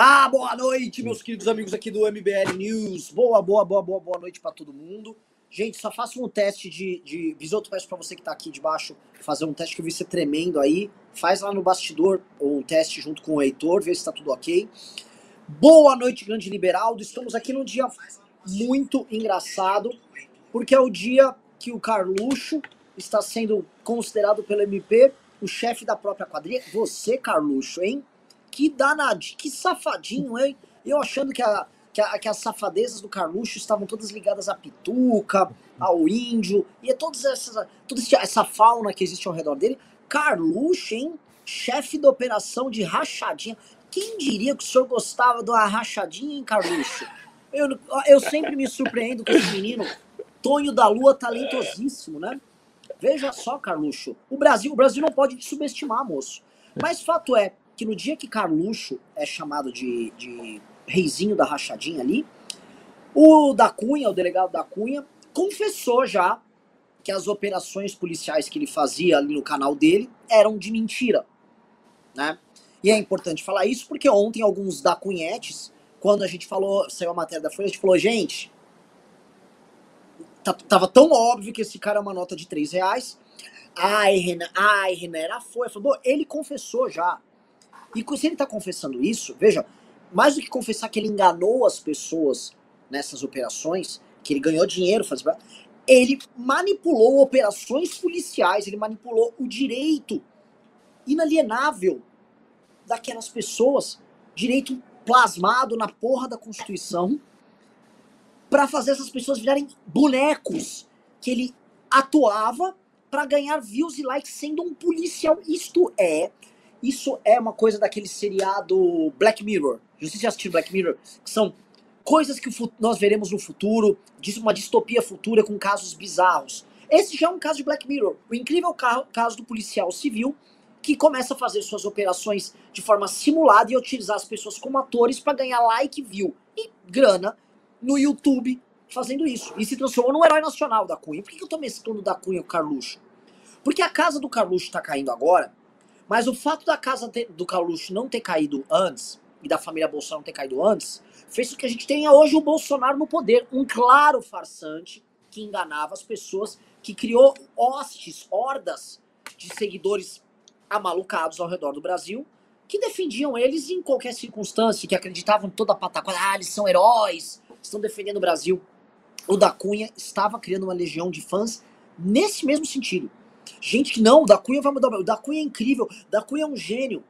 Ah, boa noite, meus queridos amigos aqui do MBL News. Boa, boa, boa, boa, boa noite para todo mundo. Gente, só faça um teste de, de Bisoto, peço para você que tá aqui debaixo fazer um teste que eu vi você tremendo aí. Faz lá no bastidor um teste junto com o Heitor, vê se tá tudo ok. Boa noite, grande Liberaldo. Estamos aqui num dia muito engraçado, porque é o dia que o Carluxo está sendo considerado pelo MP o chefe da própria quadrilha. Você, Carluxo, hein? Que danadinho, que safadinho, hein? Eu achando que, a, que, a, que as safadezas do Carluxo estavam todas ligadas à pituca, ao índio, e a todas essas, toda essa fauna que existe ao redor dele. Carluxo, hein? Chefe da operação de rachadinha. Quem diria que o senhor gostava uma rachadinha, hein, Carluxo? Eu, eu sempre me surpreendo com esse menino. Tonho da Lua, talentosíssimo, né? Veja só, Carluxo. O Brasil, o Brasil não pode te subestimar, moço. Mas fato é, que no dia que Carluxo é chamado de, de reizinho da rachadinha ali, o da Cunha, o delegado da Cunha, confessou já que as operações policiais que ele fazia ali no canal dele eram de mentira, né? E é importante falar isso porque ontem alguns da Cunhetes, quando a gente falou, saiu a matéria da Folha, a gente falou, gente, tava tão óbvio que esse cara é uma nota de 3 reais. Ai, Renan, ai, Renan, era foi. Falou, ele confessou já. E se ele está confessando isso, veja, mais do que confessar que ele enganou as pessoas nessas operações, que ele ganhou dinheiro, ele manipulou operações policiais, ele manipulou o direito inalienável daquelas pessoas, direito plasmado na porra da Constituição, para fazer essas pessoas virarem bonecos que ele atuava para ganhar views e likes sendo um policial. Isto é isso é uma coisa daquele seriado Black Mirror. Vocês já assistiram Black Mirror? Que são coisas que nós veremos no futuro, uma distopia futura com casos bizarros. Esse já é um caso de Black Mirror. O incrível caso do policial civil que começa a fazer suas operações de forma simulada e utilizar as pessoas como atores para ganhar like, view e grana no YouTube fazendo isso. E se transformou num herói nacional da Cunha. Por que eu tô mesclando da Cunha com o Carluxo? Porque a casa do Carluxo tá caindo agora mas o fato da casa do Carluxo não ter caído antes, e da família Bolsonaro não ter caído antes, fez com que a gente tenha hoje o Bolsonaro no poder. Um claro farsante que enganava as pessoas, que criou hostes, hordas de seguidores amalucados ao redor do Brasil, que defendiam eles em qualquer circunstância, que acreditavam toda a pataquada, ah, eles são heróis, estão defendendo o Brasil. O da Cunha estava criando uma legião de fãs nesse mesmo sentido. Gente que não, o da Cunha vai mudar. O da Cunha é incrível, o da Cunha é um gênio.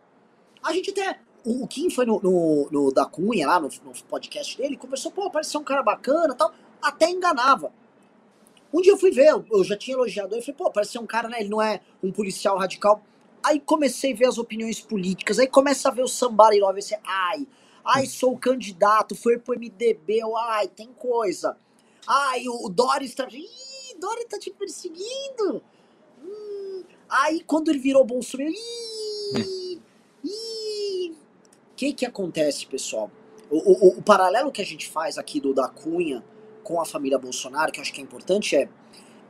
A gente até. O, Kim foi no, no, no da Cunha, lá no, no, podcast dele, conversou, pô, parecia um cara bacana tal. Até enganava. Um dia eu fui ver, eu já tinha elogiado ele, falei, pô, parecia um cara, né? Ele não é um policial radical. Aí comecei a ver as opiniões políticas, aí começa a ver o Somebody Love, esse, ai, ai, sou candidato, foi pro MDB, eu, ai, tem coisa. Ai, o, o Doris tá. Ih, Doris tá te perseguindo. Aí quando ele virou Bolsonaro, o que que acontece, pessoal? O, o, o, paralelo que a gente faz aqui do da Cunha com a família Bolsonaro, que eu acho que é importante, é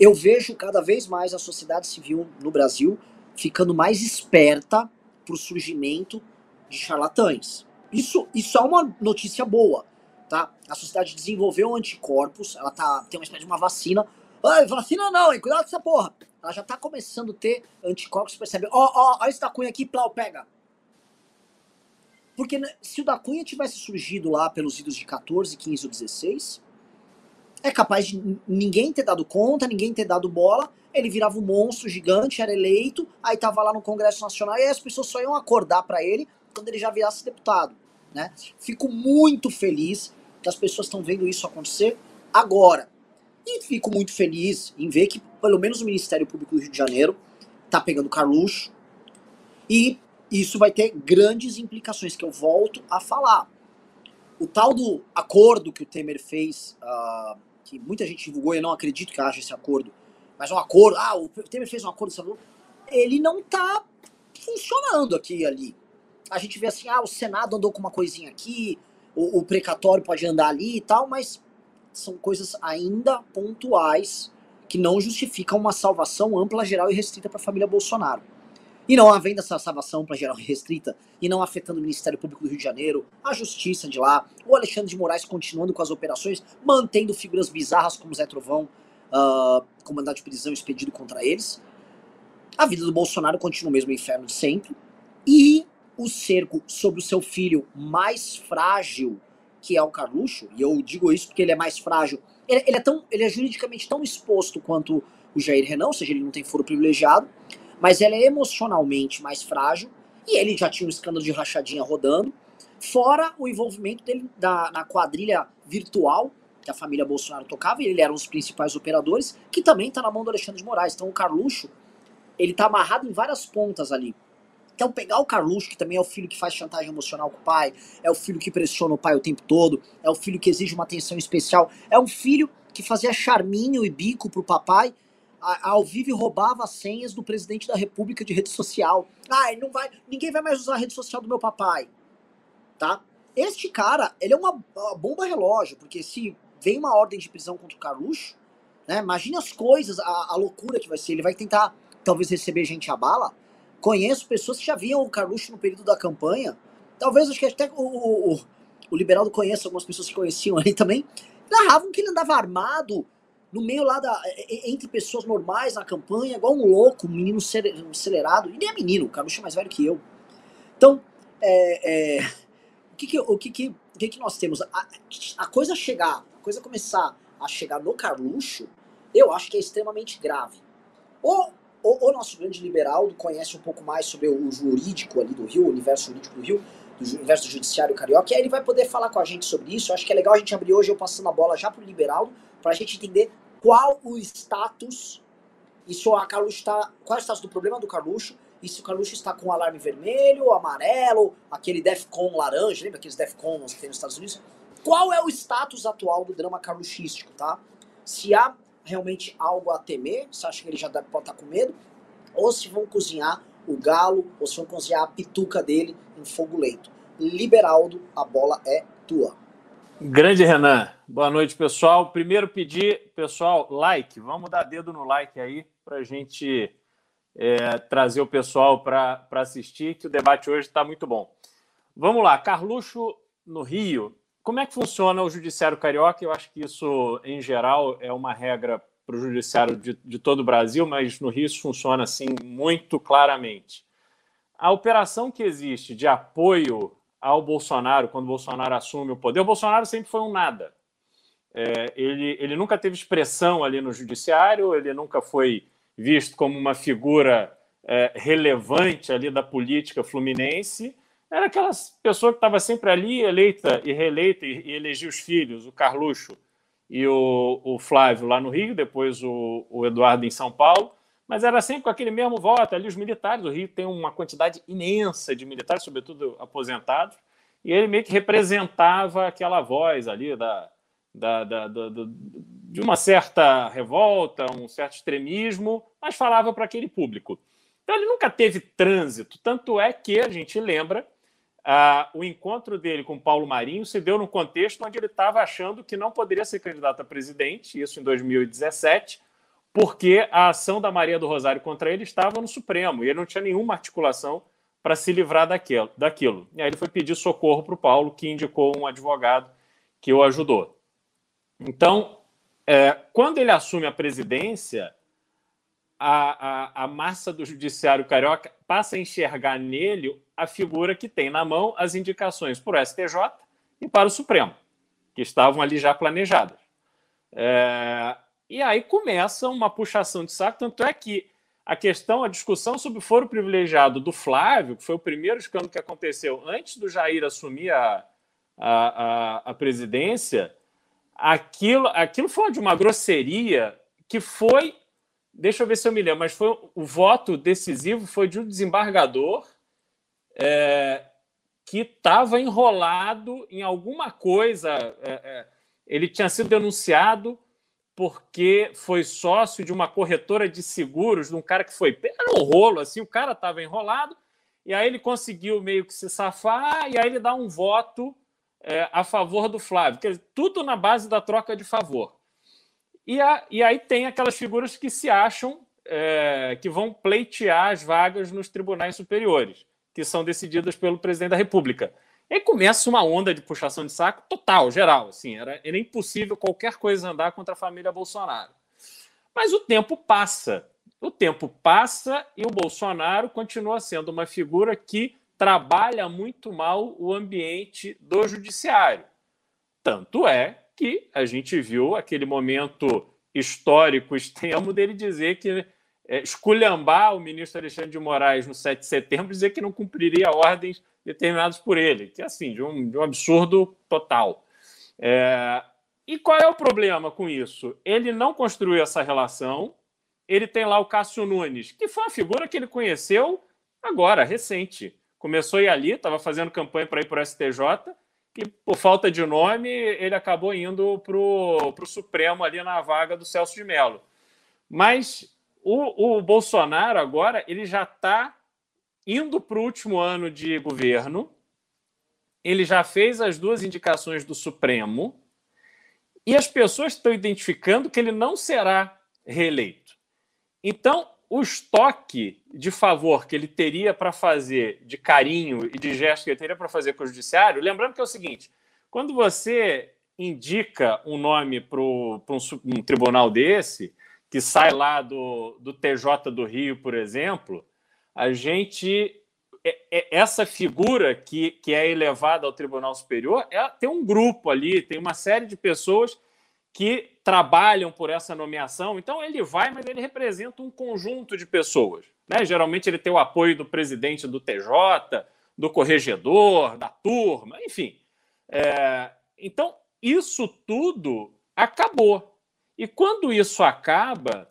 eu vejo cada vez mais a sociedade civil no Brasil ficando mais esperta para o surgimento de charlatães. Isso, isso é uma notícia boa, tá? A sociedade desenvolveu anticorpos, ela tá, tem uma espécie de uma vacina. Ai, vacina não, hein? Cuidado com essa porra ela já está começando a ter anticorpos, percebe? Ó, ó, ó esse da Cunha aqui, plau, pega. Porque né, se o da Cunha tivesse surgido lá pelos idos de 14, 15 ou 16, é capaz de ninguém ter dado conta, ninguém ter dado bola, ele virava um monstro gigante, era eleito, aí tava lá no Congresso Nacional e aí as pessoas só iam acordar para ele quando ele já virasse deputado, né? Fico muito feliz que as pessoas estão vendo isso acontecer agora. E fico muito feliz em ver que pelo menos o Ministério Público do Rio de Janeiro tá pegando Carluxo. E isso vai ter grandes implicações que eu volto a falar. O tal do acordo que o Temer fez, uh, que muita gente divulgou eu não acredito que haja esse acordo, mas um acordo, ah, o Temer fez um acordo, ele não tá funcionando aqui e ali. A gente vê assim, ah, o Senado andou com uma coisinha aqui, o, o precatório pode andar ali e tal, mas são coisas ainda pontuais que não justificam uma salvação ampla, geral e restrita para a família Bolsonaro. E não havendo essa salvação para geral restrita e não afetando o Ministério Público do Rio de Janeiro, a Justiça de lá, o Alexandre de Moraes continuando com as operações, mantendo figuras bizarras como Zé Trovão, uh, de prisão expedido contra eles. A vida do Bolsonaro continua o mesmo inferno de sempre. E o cerco sobre o seu filho mais frágil, que é o Carluxo, e eu digo isso porque ele é mais frágil, ele, ele é, tão, ele é juridicamente tão exposto quanto o Jair Renan, ou seja, ele não tem foro privilegiado, mas ela é emocionalmente mais frágil, e ele já tinha um escândalo de rachadinha rodando, fora o envolvimento dele da, na quadrilha virtual que a família Bolsonaro tocava, e ele era um dos principais operadores, que também está na mão do Alexandre de Moraes. Então o Carluxo, ele está amarrado em várias pontas ali. Então pegar o Carluxo, que também é o filho que faz chantagem emocional com o pai, é o filho que pressiona o pai o tempo todo, é o filho que exige uma atenção especial, é um filho que fazia charminho e bico pro papai, ao vivo roubava as senhas do presidente da república de rede social. Ah, não vai, ninguém vai mais usar a rede social do meu papai. Tá? Este cara, ele é uma, uma bomba relógio, porque se vem uma ordem de prisão contra o Carluxo, né? Imagina as coisas, a, a, loucura que vai ser. Ele vai tentar, talvez, receber gente a bala. Conheço pessoas que já viam o Carluxo no período da campanha. Talvez, acho que até o, o, o, Liberaldo conheça algumas pessoas que conheciam ali também. Narravam que ele andava armado, no meio lá da. entre pessoas normais na campanha, igual um louco, um menino acelerado. E nem é menino, o Carluxo é mais velho que eu. Então, é, é, o, que, que, o, que, que, o que, que nós temos? A, a, coisa chegar, a coisa começar a chegar no Carluxo, eu acho que é extremamente grave. Ou o, o nosso grande liberal conhece um pouco mais sobre o jurídico ali do Rio, o universo jurídico do Rio, do universo do judiciário carioca, e aí ele vai poder falar com a gente sobre isso. Eu acho que é legal a gente abrir hoje eu passando a bola já pro liberal, para a gente entender qual o status, e se o Carluxo está, qual é o status do problema do Carluxo, e se o Carluxo está com alarme vermelho, amarelo, aquele DEFCON laranja, lembra aqueles DEFCONs que tem nos Estados Unidos? Qual é o status atual do drama carluxístico, tá? Se há realmente algo a temer, você acha que ele já pode estar com medo, ou se vão cozinhar o galo, ou se vão cozinhar a pituca dele em fogo lento. Liberaldo, a bola é tua. Grande Renan, boa noite pessoal. Primeiro pedir, pessoal, like, vamos dar dedo no like aí para a gente é, trazer o pessoal para assistir, que o debate hoje está muito bom. Vamos lá, Carluxo no Rio. Como é que funciona o judiciário carioca? Eu acho que isso, em geral, é uma regra para o judiciário de, de todo o Brasil, mas no Rio isso funciona assim muito claramente. A operação que existe de apoio ao Bolsonaro quando Bolsonaro assume o poder. O Bolsonaro sempre foi um nada. É, ele, ele nunca teve expressão ali no judiciário, ele nunca foi visto como uma figura é, relevante ali da política fluminense. Era aquela pessoa que estava sempre ali, eleita e reeleita, e, e elegia os filhos, o Carluxo e o, o Flávio lá no Rio, depois o, o Eduardo em São Paulo mas era sempre com aquele mesmo voto. Ali, os militares, o Rio tem uma quantidade imensa de militares, sobretudo aposentados, e ele meio que representava aquela voz ali da, da, da, da, da de uma certa revolta, um certo extremismo, mas falava para aquele público. Então, ele nunca teve trânsito, tanto é que a gente lembra. Ah, o encontro dele com Paulo Marinho se deu no contexto onde ele estava achando que não poderia ser candidato a presidente, isso em 2017, porque a ação da Maria do Rosário contra ele estava no Supremo e ele não tinha nenhuma articulação para se livrar daquilo, daquilo. E aí ele foi pedir socorro para o Paulo, que indicou um advogado que o ajudou. Então, é, quando ele assume a presidência, a, a, a massa do judiciário carioca passa a enxergar nele a figura que tem na mão as indicações para o STJ e para o Supremo, que estavam ali já planejadas. É, e aí começa uma puxação de saco, tanto é que a questão, a discussão sobre o foro privilegiado do Flávio, que foi o primeiro escândalo que aconteceu antes do Jair assumir a, a, a, a presidência, aquilo, aquilo foi de uma grosseria que foi, deixa eu ver se eu me lembro, mas foi o voto decisivo foi de um desembargador é, que estava enrolado em alguma coisa. É, é, ele tinha sido denunciado porque foi sócio de uma corretora de seguros, de um cara que foi. Era um rolo, assim, o cara estava enrolado, e aí ele conseguiu meio que se safar, e aí ele dá um voto é, a favor do Flávio. Quer dizer, tudo na base da troca de favor. E, a, e aí tem aquelas figuras que se acham é, que vão pleitear as vagas nos tribunais superiores, que são decididas pelo presidente da República. E aí começa uma onda de puxação de saco total, geral. Assim, era, era impossível qualquer coisa andar contra a família Bolsonaro. Mas o tempo passa. O tempo passa e o Bolsonaro continua sendo uma figura que trabalha muito mal o ambiente do judiciário. Tanto é que a gente viu aquele momento histórico extremo dele dizer que é, esculhambar o ministro Alexandre de Moraes no 7 de setembro, dizer que não cumpriria ordens determinadas por ele, que é assim, de um, de um absurdo total. É, e qual é o problema com isso? Ele não construiu essa relação, ele tem lá o Cássio Nunes, que foi uma figura que ele conheceu agora, recente. Começou a ir ali, estava fazendo campanha para ir para o STJ, e por falta de nome, ele acabou indo para o Supremo ali na vaga do Celso de Mello. Mas o, o Bolsonaro agora ele já está indo para o último ano de governo, ele já fez as duas indicações do Supremo e as pessoas estão identificando que ele não será reeleito. Então, o estoque de favor que ele teria para fazer, de carinho e de gesto que ele teria para fazer com o judiciário, lembrando que é o seguinte: quando você indica um nome para um, um tribunal desse, que sai lá do, do TJ do Rio, por exemplo, a gente. É, é, essa figura que, que é elevada ao Tribunal Superior é, tem um grupo ali, tem uma série de pessoas que trabalham por essa nomeação. Então ele vai, mas ele representa um conjunto de pessoas. Né? Geralmente ele tem o apoio do presidente do TJ, do corregedor, da turma, enfim. É... Então isso tudo acabou. E quando isso acaba,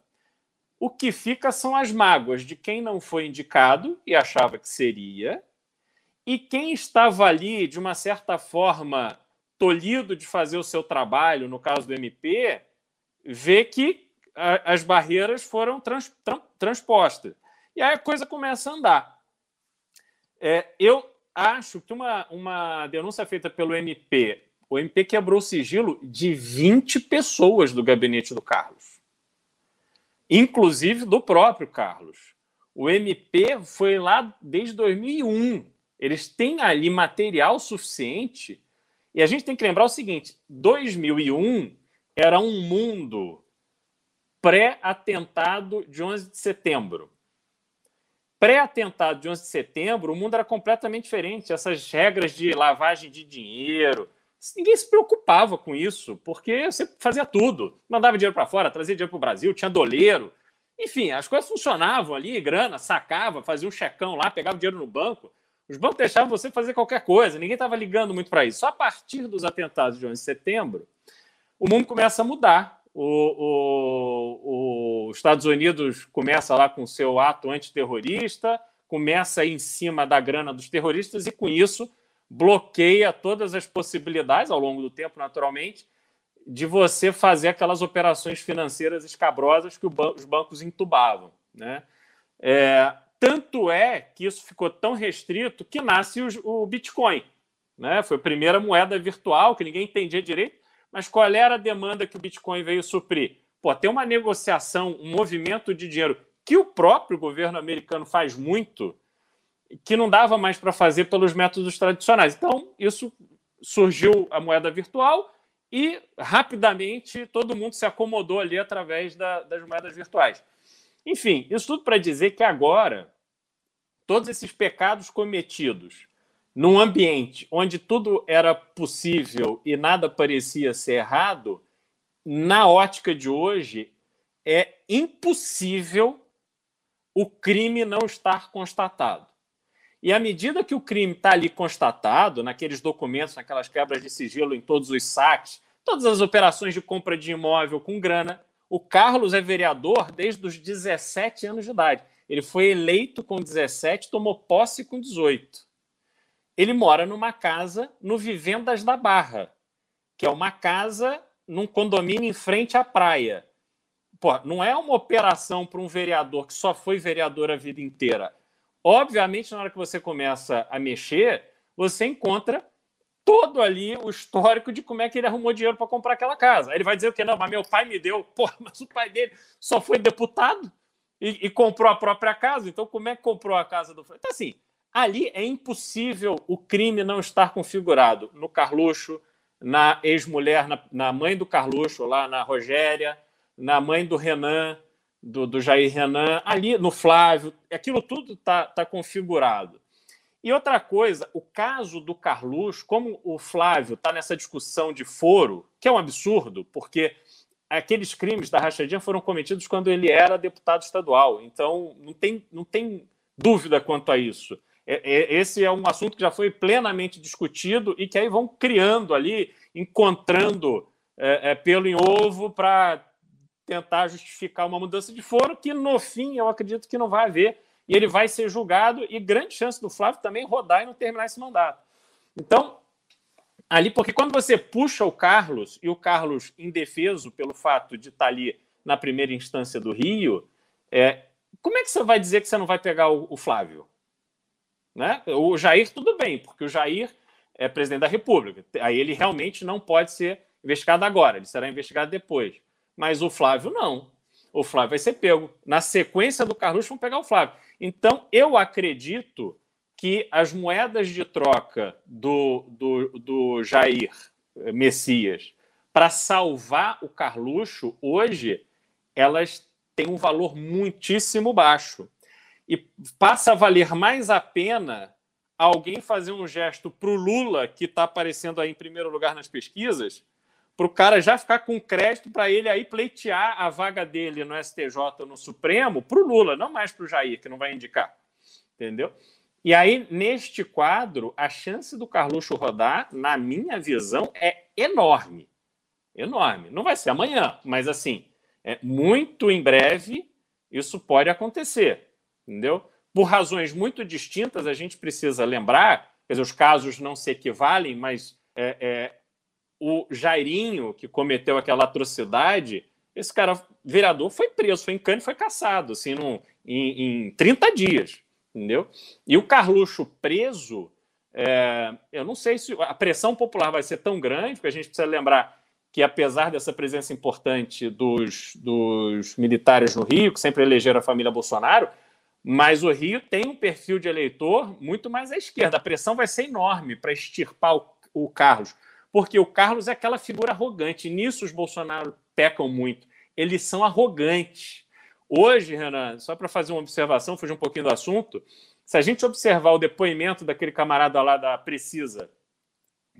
o que fica são as mágoas de quem não foi indicado e achava que seria, e quem estava ali, de uma certa forma, tolhido de fazer o seu trabalho, no caso do MP, vê que a, as barreiras foram trans, trans, transpostas. E aí a coisa começa a andar. É, eu acho que uma, uma denúncia feita pelo MP, o MP quebrou o sigilo de 20 pessoas do gabinete do Carlos, inclusive do próprio Carlos. O MP foi lá desde 2001. Eles têm ali material suficiente e a gente tem que lembrar o seguinte: 2001 era um mundo pré-atentado de 11 de setembro. Pré-atentado de 11 de setembro, o mundo era completamente diferente. Essas regras de lavagem de dinheiro, ninguém se preocupava com isso, porque você fazia tudo. Mandava dinheiro para fora, trazia dinheiro para o Brasil, tinha doleiro. Enfim, as coisas funcionavam ali, grana, sacava, fazia um checão lá, pegava dinheiro no banco. Os bancos deixavam você fazer qualquer coisa, ninguém estava ligando muito para isso. Só a partir dos atentados de 11 de setembro, o mundo começa a mudar. O, os Estados Unidos começa lá com seu ato antiterrorista, começa em cima da grana dos terroristas e, com isso, bloqueia todas as possibilidades, ao longo do tempo, naturalmente, de você fazer aquelas operações financeiras escabrosas que os bancos entubavam. Né? É, tanto é que isso ficou tão restrito que nasce o, o Bitcoin. Né? Foi a primeira moeda virtual que ninguém entendia direito. Mas qual era a demanda que o Bitcoin veio suprir? Pô, tem uma negociação, um movimento de dinheiro que o próprio governo americano faz muito, que não dava mais para fazer pelos métodos tradicionais. Então, isso surgiu a moeda virtual e rapidamente todo mundo se acomodou ali através da, das moedas virtuais. Enfim, isso tudo para dizer que agora todos esses pecados cometidos num ambiente onde tudo era possível e nada parecia ser errado, na ótica de hoje, é impossível o crime não estar constatado. E à medida que o crime está ali constatado, naqueles documentos, naquelas quebras de sigilo, em todos os saques, todas as operações de compra de imóvel com grana, o Carlos é vereador desde os 17 anos de idade. Ele foi eleito com 17, tomou posse com 18. Ele mora numa casa no Vivendas da Barra, que é uma casa num condomínio em frente à praia. Pô, não é uma operação para um vereador que só foi vereador a vida inteira. Obviamente, na hora que você começa a mexer, você encontra todo ali o histórico de como é que ele arrumou dinheiro para comprar aquela casa. Aí ele vai dizer o quê? Não, mas meu pai me deu. Pô, mas o pai dele só foi deputado. e, e, comprou a própria casa. Então, como é que comprou a casa do? Então, assim, ali é impossível o crime não estar configurado no Carluxo, na ex-mulher, na, na, mãe do Carluxo, lá na Rogéria, na mãe do Renan, do, do Jair Renan, ali no Flávio. Aquilo tudo está tá configurado. E outra coisa, o caso do Carluxo, como o Flávio está nessa discussão de foro, que é um absurdo, porque aqueles crimes da rachadinha foram cometidos quando ele era deputado estadual. Então, não tem, não tem dúvida quanto a isso. É, é, esse é um assunto que já foi plenamente discutido e que aí vão criando ali, encontrando é, é, pelo em ovo para tentar justificar uma mudança de foro, que no fim eu acredito que não vai haver. E ele vai ser julgado e grande chance do Flávio também rodar e não terminar esse mandato. Então, ali, porque quando você puxa o Carlos, e o Carlos indefeso pelo fato de estar ali na primeira instância do Rio, é, como é que você vai dizer que você não vai pegar o, o Flávio? Né? O Jair, tudo bem, porque o Jair é presidente da República. Aí ele realmente não pode ser investigado agora, ele será investigado depois. Mas o Flávio não. O Flávio vai ser pego. Na sequência do Carlos, vão pegar o Flávio. Então, eu acredito que as moedas de troca do, do, do Jair Messias para salvar o Carluxo, hoje, elas têm um valor muitíssimo baixo. E passa a valer mais a pena alguém fazer um gesto para o Lula, que está aparecendo aí em primeiro lugar nas pesquisas, para o cara já ficar com crédito para ele aí pleitear a vaga dele no STJ no Supremo para o Lula, não mais para o Jair, que não vai indicar. Entendeu? E aí, neste quadro, a chance do Carluxo rodar, na minha visão, é enorme. Enorme. Não vai ser amanhã, mas assim, é muito em breve isso pode acontecer. Entendeu? Por razões muito distintas, a gente precisa lembrar, quer dizer, os casos não se equivalem, mas é, é, o Jairinho, que cometeu aquela atrocidade, esse cara, vereador, foi preso, foi em cana e foi caçado, assim, num, em, em 30 dias entendeu? E o Carluxo preso, é, eu não sei se a pressão popular vai ser tão grande, porque a gente precisa lembrar que, apesar dessa presença importante dos, dos militares no Rio, que sempre elegeram a família Bolsonaro, mas o Rio tem um perfil de eleitor muito mais à esquerda. A pressão vai ser enorme para extirpar o, o Carlos, porque o Carlos é aquela figura arrogante. Nisso os Bolsonaro pecam muito. Eles são arrogantes. Hoje, Renan, só para fazer uma observação, fugir um pouquinho do assunto, se a gente observar o depoimento daquele camarada lá da Precisa,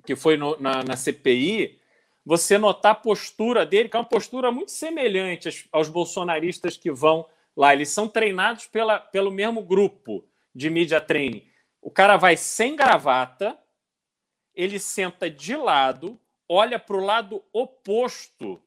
que foi no, na, na, CPI, você notar a postura dele, que é uma postura muito semelhante aos, bolsonaristas que vão lá. Eles são treinados pela, pelo mesmo grupo de mídia training. O cara vai sem gravata, ele senta de lado, olha para o lado oposto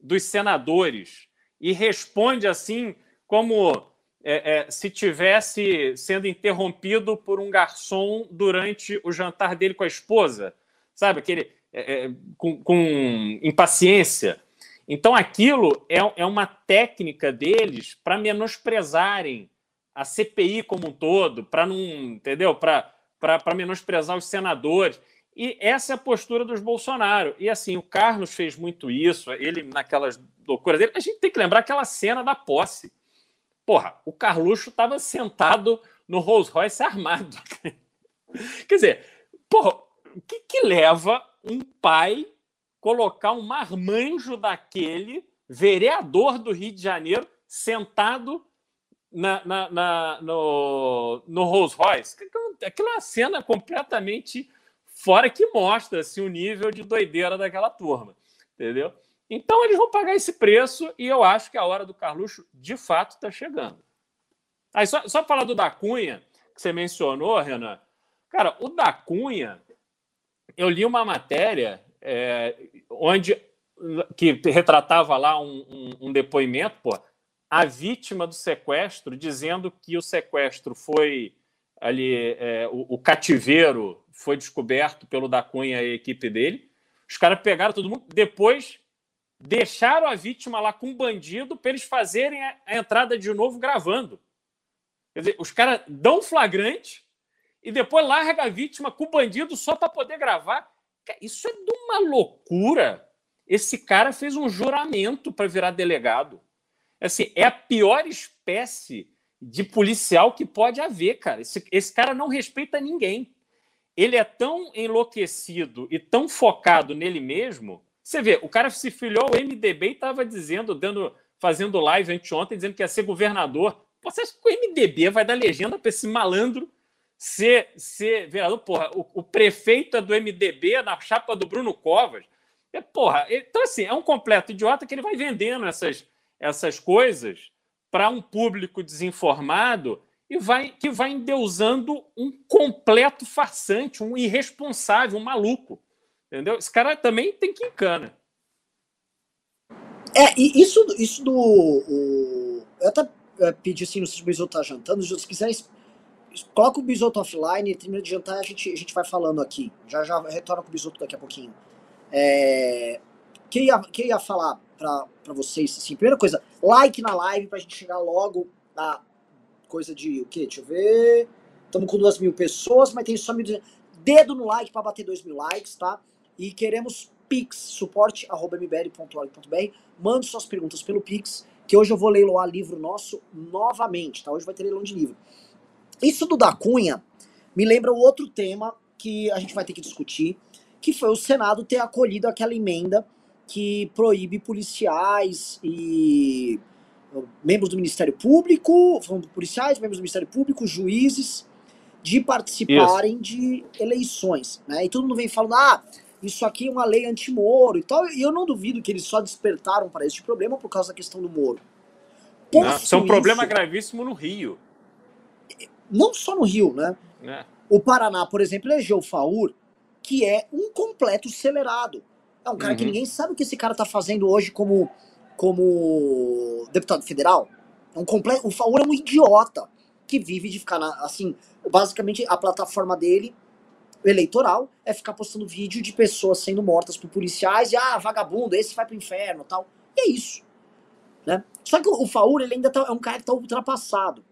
dos senadores e responde assim como é, é, se tivesse sendo interrompido por um garçom durante o jantar dele com a esposa, sabe? Aquele é, é com, com, impaciência. Então, aquilo é, é uma técnica deles para menosprezarem a CPI como um todo, para não, entendeu? Para menosprezar os senadores. E essa é a postura dos Bolsonaro. E assim, o Carlos fez muito isso, ele naquelas loucuras dele. A gente tem que lembrar aquela cena da posse. Porra, o Carluxo estava sentado no Rolls Royce armado. Quer dizer, porra, o que, que leva um pai colocar um marmanjo daquele, vereador do Rio de Janeiro, sentado na, na, na, no, no Rolls Royce? Aquela é cena completamente Fora que mostra assim, o nível de doideira daquela turma, entendeu? Então eles vão pagar esse preço e eu acho que a hora do Carluxo de fato está chegando. Aí só, só falar do da Cunha, que você mencionou, Renan. Cara, o da Cunha, eu li uma matéria é, onde que retratava lá um, um, um depoimento, pô, a vítima do sequestro dizendo que o sequestro foi ali é, o, o, cativeiro foi descoberto pelo da Cunha e a equipe dele. Os caras pegaram todo mundo, depois deixaram a vítima lá com o bandido para eles fazerem a, a, entrada de novo gravando. Quer dizer, os caras dão flagrante e depois larga a vítima com o bandido só para poder gravar. Isso é de uma loucura. Esse cara fez um juramento para virar delegado. Assim, é a pior espécie de policial que pode haver, cara. Esse, esse cara não respeita ninguém. Ele é tão enlouquecido e tão focado nele mesmo. Você vê, o cara se filiou ao MDB e estava dizendo, dando, fazendo live anteontem, dizendo que ia ser governador. você acha que o MDB vai dar legenda para esse malandro ser, ser vereador? Porra, o, o, prefeito é do MDB na chapa do Bruno Covas. É, porra, então assim, é um completo idiota que ele vai vendendo essas, essas coisas para um público desinformado e vai que vai endeusando um completo farsante, um irresponsável, um maluco. Entendeu? Esse cara também tem que encana. É, e isso, isso do. O, eu até é, pedi assim, não sei se o Bisoto tá jantando, se quiserem, coloca o Bisoto offline, termina de jantar a gente, a gente vai falando aqui. Já já retorna com o Bisoto daqui a pouquinho. É, que ia, que ia falar para vocês, assim, primeira coisa, like na live pra gente chegar logo a coisa de o quê? Deixa eu ver. Estamos com duas mil pessoas, mas tem só mil. Dedo no like para bater dois mil likes, tá? E queremos pix, suporte.mbl.org.br. Mande suas perguntas pelo pix, que hoje eu vou leiloar livro nosso novamente, tá? Hoje vai ter leilão de livro. Isso do da Cunha me lembra o outro tema que a gente vai ter que discutir, que foi o Senado ter acolhido aquela emenda que proíbe policiais e membros do Ministério Público, policiais, membros do Ministério Público, juízes, de participarem isso. de eleições. Né? E todo mundo vem falando, ah, isso aqui é uma lei anti-Moro e tal. E eu não duvido que eles só despertaram para este problema por causa da questão do Moro. Não, isso é um problema gravíssimo no Rio. Não só no Rio, né? É. O Paraná, por exemplo, elegeu o Faur, que é um completo acelerado. É um cara uhum. que ninguém sabe o que esse cara tá fazendo hoje como, como deputado federal. É um completo, o Faur é um idiota que vive de ficar na, assim, basicamente a plataforma dele eleitoral é ficar postando vídeo de pessoas sendo mortas por policiais e ah, vagabundo, esse vai pro inferno, tal. E é isso. Né? Só que o, o Faur, ele ainda tá, é um cara que tá ultrapassado.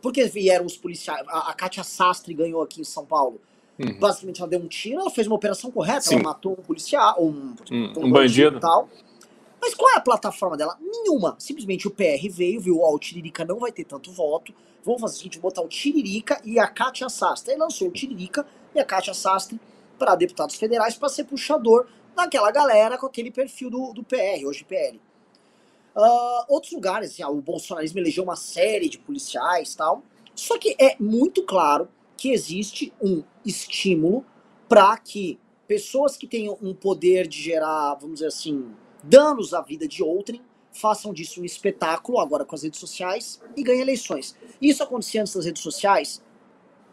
Porque vieram os policiais, a, a Kátia Sastre ganhou aqui em São Paulo Uhum. Basicamente, ela deu um tiro, ela fez uma operação correta, Sim. ela matou um policial, um, um, um bandido. tal. Mas qual é a plataforma dela? Nenhuma. Simplesmente o PR veio, viu, ó, o Tiririca não vai ter tanto voto. Vamos fazer o seguinte, botar o Tiririca e a Kátia Sastre. Aí lançou o Tiririca e a Kátia Sastre para deputados federais para ser puxador daquela galera com aquele perfil do, do PR, hoje PL. Uh, ah, outros lugares, assim, o bolsonarismo elegeu uma série de policiais tal. Só que é muito claro que existe um estímulo para que pessoas que tenham um poder de gerar, vamos dizer assim, danos à vida de outrem, façam disso um espetáculo, agora com as redes sociais, e ganhem eleições. Isso acontecia antes das redes sociais?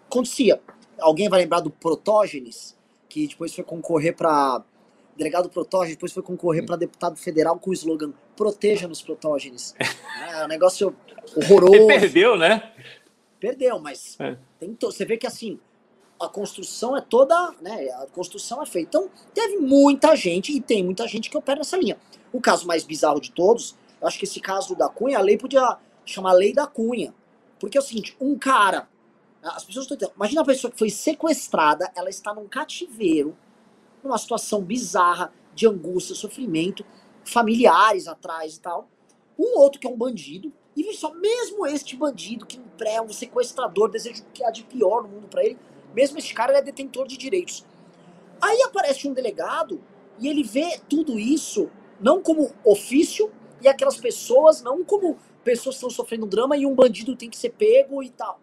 Acontecia. Alguém vai lembrar do Protógenes, que depois foi concorrer para delegado Protógenes, depois foi concorrer para deputado federal com o slogan Proteja nos Protógenes. É um negócio horroroso. Ele perdeu, né? Perdeu, mas é. tem to... você vê que assim, a construção é toda, né? A construção é feita. Então, teve muita gente e tem muita gente que opera nessa linha. O caso mais bizarro de todos, eu acho que esse caso da Cunha, a lei podia chamar Lei da Cunha. Porque é o seguinte, um cara, as pessoas estão entendendo, imagina uma pessoa que foi sequestrada, ela está num cativeiro, numa situação bizarra de angústia, sofrimento, familiares atrás e tal. Um outro que é um bandido, e só, mesmo este bandido que é um sequestrador, deseja o que há de pior no mundo para ele, mesmo este cara ele é detentor de direitos. Aí aparece um delegado e ele vê tudo isso não como ofício e aquelas pessoas não como pessoas que estão sofrendo drama e um bandido tem que ser pego e tal.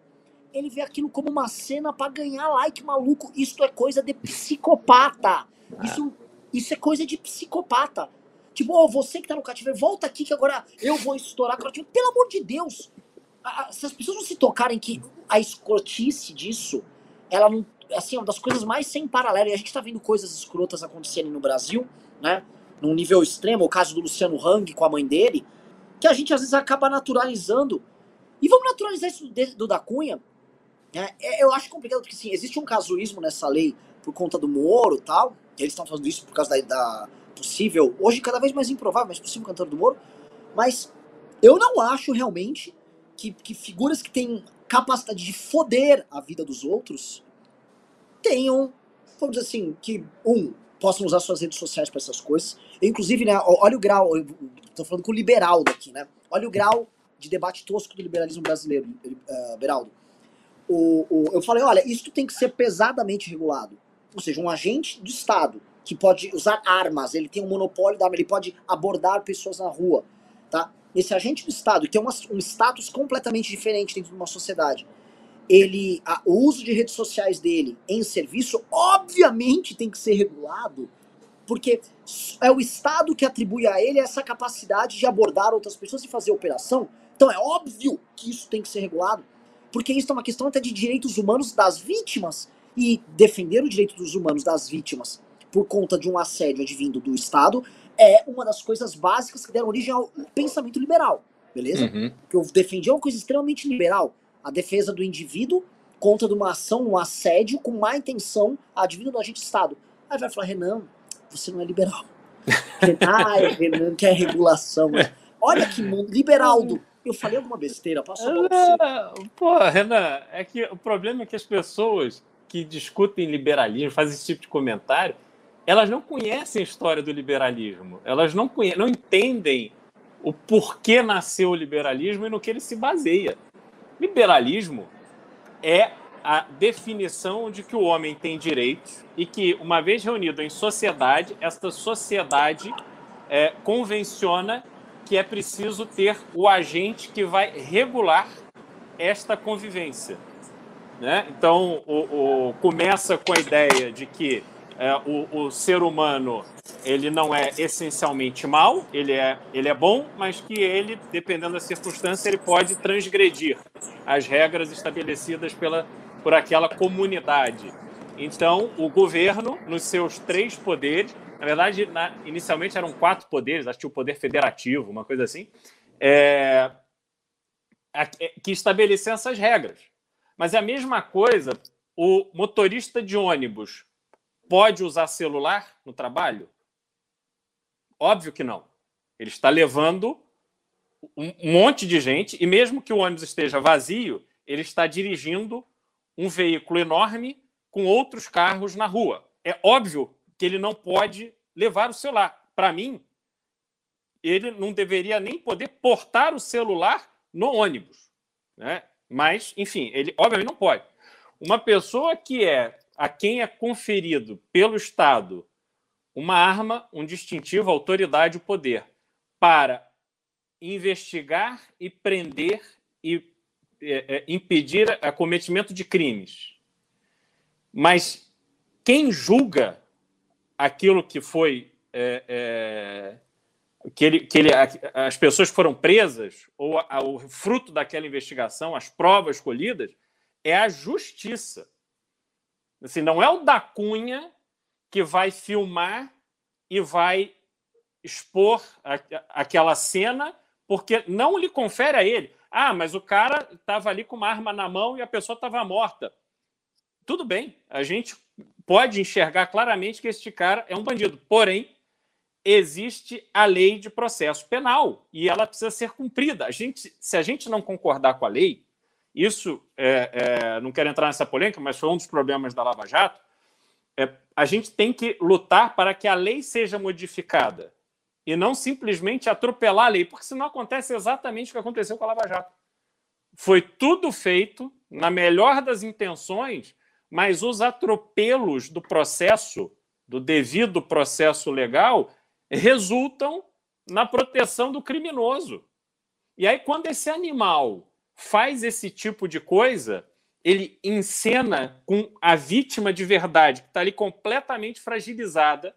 Ele vê aquilo como uma cena para ganhar like, maluco. Isso é coisa de psicopata. Isso, isso é coisa de psicopata. Tipo, oh, você que tá no cativeiro, volta aqui que agora eu vou estourar cativeiro. Pelo amor de Deus! Se as pessoas não se tocarem que a escrotice disso, ela não. Assim, é uma das coisas mais sem paralelo. E a gente tá vendo coisas escrotas acontecerem no Brasil, né? Num nível extremo, o caso do Luciano Hang com a mãe dele, que a gente às vezes acaba naturalizando. E vamos naturalizar isso do da Cunha. Né? É, eu acho complicado, porque assim, existe um casuísmo nessa lei por conta do Moro e tal. Eles estão fazendo isso por causa da, da possível, hoje cada vez mais improvável, mas possível cantor do Moro. Mas eu não acho realmente que, que figuras que têm capacidade de foder a vida dos outros tenham, vamos dizer assim, que, um, possam usar suas redes sociais para essas coisas. Inclusive, né, olha o grau, tô falando com o liberal daqui, né? Olha o grau de debate tosco do liberalismo brasileiro, uh, Beraldo. O, o, eu falei, olha, isso tem que ser pesadamente regulado. Ou seja, um agente do Estado que pode usar armas, ele tem um monopólio da arma, ele pode abordar pessoas na rua, tá? Esse agente do Estado, que tem uma, um status completamente diferente dentro de uma sociedade, ele, a, o uso de redes sociais dele em serviço, obviamente tem que ser regulado, porque é o Estado que atribui a ele essa capacidade de abordar outras pessoas e fazer operação. Então é óbvio que isso tem que ser regulado, porque isso é uma questão até de direitos humanos das vítimas e defender o direito dos humanos das vítimas por conta de um assédio advindo do Estado é uma das coisas básicas que deram origem ao pensamento liberal, beleza? Uhum. Que eu defendi é uma coisa extremamente liberal, a defesa do indivíduo contra de uma ação, um assédio com má intenção advindo do agente Estado. Aí vai falar, Renan, você não é liberal. ah, Renan quer regulação. Olha que mundo. Liberaldo. Eu falei alguma besteira, passou você. Pô, Renan, é que o problema é que as pessoas que discutem liberalismo, fazem esse tipo de comentário, elas não conhecem a história do liberalismo. Elas não, não entendem o porquê nasceu o liberalismo e no que ele se baseia. Liberalismo é a definição de que o homem tem direitos e que, uma vez reunido em sociedade, esta sociedade é, convenciona que é preciso ter o agente que vai regular esta convivência. Né? Então, o, o, começa com a ideia de que é, o, o, ser humano ele não é essencialmente mal, ele é, ele é bom, mas que ele, dependendo da circunstância, ele pode transgredir as regras estabelecidas pela por aquela comunidade. Então, o governo, nos seus três poderes, na verdade, na, inicialmente eram quatro poderes, acho que o poder federativo, uma coisa assim, é, é, que estabeleciam essas regras. Mas é a mesma coisa, o motorista de ônibus pode usar celular no trabalho? Óbvio que não. Ele está levando um monte de gente, e mesmo que o ônibus esteja vazio, ele está dirigindo um veículo enorme com outros carros na rua. É óbvio que ele não pode levar o celular. Para mim, ele não deveria nem poder portar o celular no ônibus. Né? Mas, enfim, ele obviamente não pode. Uma pessoa que é a quem é conferido pelo Estado uma arma, um distintivo, autoridade, o poder para investigar e prender e é, é, impedir o cometimento de crimes. Mas quem julga aquilo que foi. É, é, que, ele, que ele, as pessoas foram presas, ou a, o fruto daquela investigação, as provas colhidas, é a justiça. Assim, não é o da Cunha que vai filmar e vai expor a, aquela cena, porque não lhe confere a ele. Ah, mas o cara estava ali com uma arma na mão e a pessoa estava morta. Tudo bem, a gente pode enxergar claramente que este cara é um bandido. Porém, existe a lei de processo penal e ela precisa ser cumprida. A gente, se a gente não concordar com a lei, isso é, é, não quero entrar nessa polêmica, mas foi um dos problemas da Lava Jato. É, a gente tem que lutar para que a lei seja modificada e não simplesmente atropelar a lei, porque senão acontece exatamente o que aconteceu com a Lava Jato. Foi tudo feito na melhor das intenções, mas os atropelos do processo, do devido processo legal, resultam na proteção do criminoso. E aí, quando esse animal faz esse tipo de coisa, ele encena com a vítima de verdade, que está ali completamente fragilizada,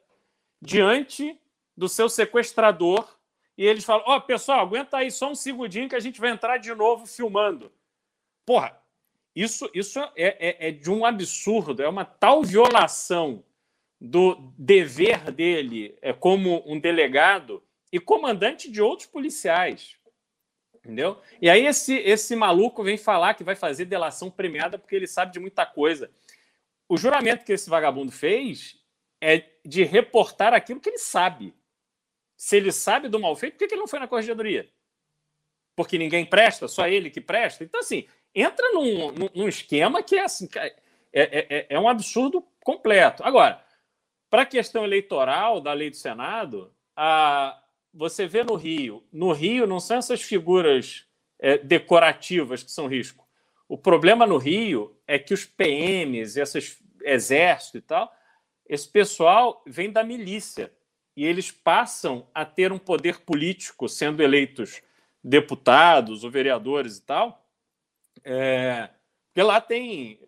diante do seu sequestrador e eles falam: Ó, oh, pessoal, aguenta aí só um segundinho que a gente vai entrar de novo filmando. Porra, isso, isso é, é, é de um absurdo, é uma tal violação do dever dele é, como um delegado e comandante de outros policiais. Entendeu? E aí esse, esse maluco vem falar que vai fazer delação premiada porque ele sabe de muita coisa. O juramento que esse vagabundo fez é de reportar aquilo que ele sabe. Se ele sabe do mal feito, por que ele não foi na corregedoria? Porque ninguém presta, só ele que presta. Então, assim, entra num, num esquema que é, assim, é, é, é, é um absurdo completo. Agora, para a questão eleitoral da lei do Senado, a, você vê no Rio. No Rio não são essas figuras é, decorativas que são risco. O problema no Rio é que os PMs, esses exército e tal, esse pessoal vem da milícia e eles passam a ter um poder político, sendo eleitos deputados ou vereadores e tal, é, porque lá tem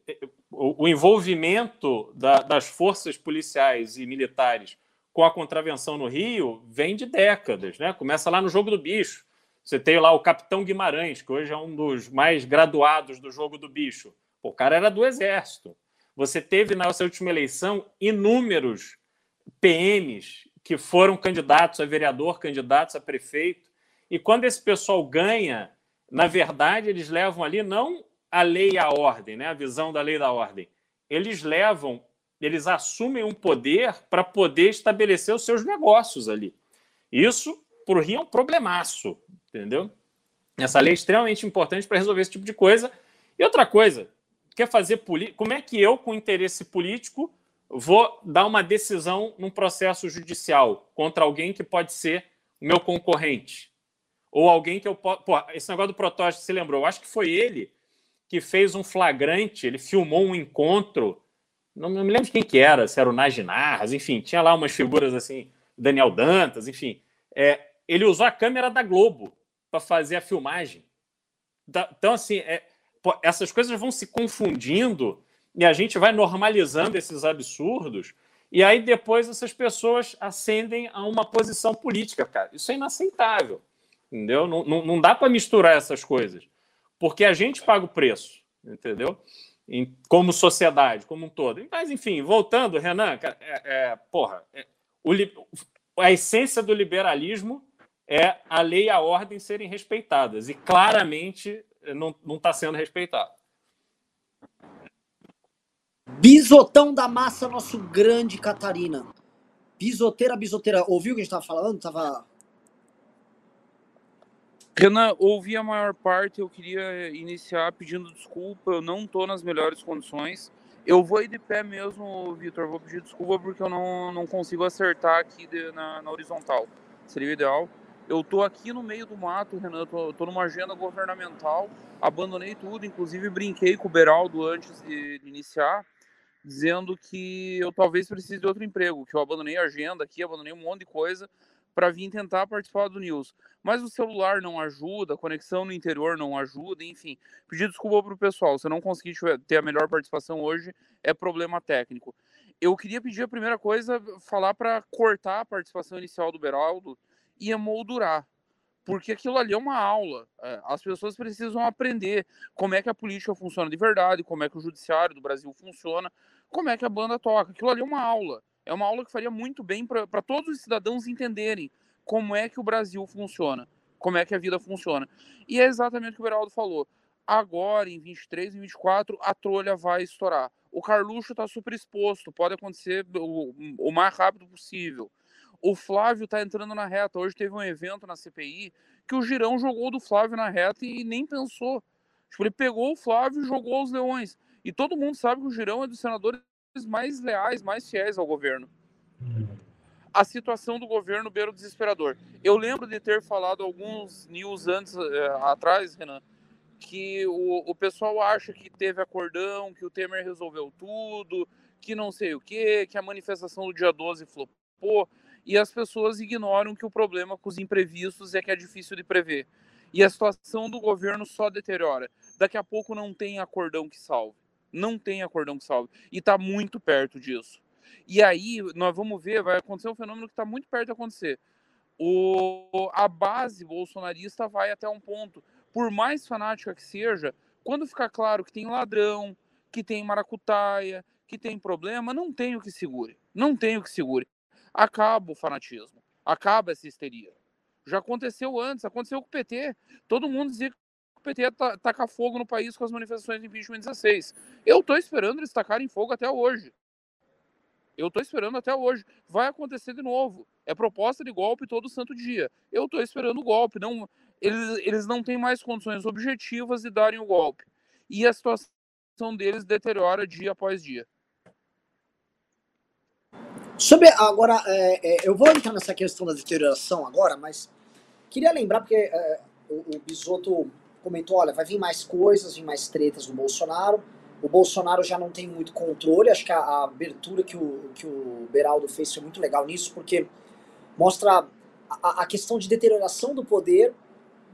o, o envolvimento da, das forças policiais e militares com a contravenção no Rio vem de décadas, né? Começa lá no jogo do bicho. Você tem lá o Capitão Guimarães, que hoje é um dos mais graduados do jogo do bicho. O cara era do Exército. Você teve na sua última eleição inúmeros PMs que foram candidatos a vereador, candidatos a prefeito. E quando esse pessoal ganha, na verdade, eles levam ali não a lei e a ordem, né? a visão da lei e da ordem. Eles levam, eles assumem um poder para poder estabelecer os seus negócios ali. Isso, para o Rio, é um problemaço, entendeu? Essa lei é extremamente importante para resolver esse tipo de coisa. E outra coisa, quer fazer política. Como é que eu, com interesse político, vou dar uma decisão num processo judicial contra alguém que pode ser o meu concorrente? Ou alguém que eu posso. Pô, esse negócio do protótipo, você lembrou? Eu acho que foi ele que fez um flagrante, ele filmou um encontro. Não, não me lembro de quem que era, se era o Naginarras, enfim, tinha lá umas figuras assim, Daniel Dantas, enfim. É, ele usou a câmera da Globo para fazer a filmagem. Então, assim, é, pô, essas coisas vão se confundindo e a gente vai normalizando esses absurdos. E aí depois essas pessoas ascendem a uma posição política, cara. Isso é inaceitável, entendeu? Não, não, não dá para misturar essas coisas, porque a gente paga o preço, entendeu? Em, como sociedade, como um todo. Mas, enfim, voltando, Renan, é, é, porra, é, o, a essência do liberalismo é a lei e a ordem serem respeitadas. E claramente não está sendo respeitado. Bisotão da massa, nosso grande Catarina. Bisoteira, bisoteira. Ouviu o que a gente estava falando? Tava... Renan, ouvi a maior parte. Eu queria iniciar pedindo desculpa. Eu não estou nas melhores condições. Eu vou ir de pé mesmo, Vitor. Vou pedir desculpa porque eu não, não consigo acertar aqui de, na, na horizontal. Seria o ideal. Eu tô aqui no meio do mato, Renan, tô numa agenda governamental, abandonei tudo, inclusive brinquei com o Beraldo antes de, de iniciar, dizendo que eu talvez precise de outro emprego, que eu abandonei a agenda aqui, abandonei um monte de coisa para vir tentar participar do News. Mas o celular não ajuda, a conexão no interior não ajuda, enfim. Pedir desculpa para o pessoal, se eu não conseguir ter a melhor participação hoje, é problema técnico. Eu queria pedir a primeira coisa, falar para cortar a participação inicial do Beraldo, e emoldurar. Porque aquilo ali é uma aula. É, as pessoas precisam aprender como é que a política funciona de verdade, como é que o judiciário do Brasil funciona, como é que a banda toca. Aquilo ali é uma aula. É uma aula que faria muito bem para todos os cidadãos entenderem como é que o Brasil funciona, como é que a vida funciona. E é exatamente o que o Beraldo falou. Agora, em 23 e 24, a trolha vai estourar. O Carluxo está super exposto, pode acontecer o, o mais rápido possível. O Flávio tá entrando na reta. Hoje teve um evento na CPI que o Girão jogou do Flávio na reta e nem pensou. Tipo, ele pegou o Flávio e jogou aos leões. E todo mundo sabe que o Girão é dos senadores mais leais, mais fiéis ao governo. A situação do governo beira o desesperador. Eu lembro de ter falado alguns news antes, é, atrás, Renan, que o, o pessoal acha que teve acordão, que o Temer resolveu tudo, que não sei o quê, que a manifestação do dia 12 flopou e as pessoas ignoram que o problema com os imprevistos é que é difícil de prever. E a situação do governo só deteriora. Daqui a pouco não tem acordão que salve. Não tem acordão que salve. E está muito perto disso. E aí, nós vamos ver, vai acontecer um fenômeno que está muito perto de acontecer. O, a base bolsonarista vai até um ponto. Por mais fanática que seja, quando ficar claro que tem ladrão, que tem maracutaia, que tem problema, não tem o que segure. Não tem o que segure acaba o fanatismo, acaba essa histeria. Já aconteceu antes, aconteceu com o PT. Todo mundo dizia o PT ia tacar fogo no país com as manifestações de impeachment 16. Eu estou esperando eles tacarem fogo até hoje. Eu estou esperando até hoje. Vai acontecer de novo. É proposta de golpe todo santo dia. Eu estou esperando o golpe. Não, eles, eles não têm mais condições objetivas de darem o golpe. E a situação deles deteriora dia após dia. Sobre agora, é, é, eu vou entrar nessa questão da deterioração agora, mas queria lembrar, porque é, o, o Bisotto comentou, olha, vai vir mais coisas, vir mais tretas do Bolsonaro. O Bolsonaro já não tem muito controle, acho que a, a abertura que o, que o Beraldo fez foi muito legal nisso, porque mostra a, a questão de deterioração do poder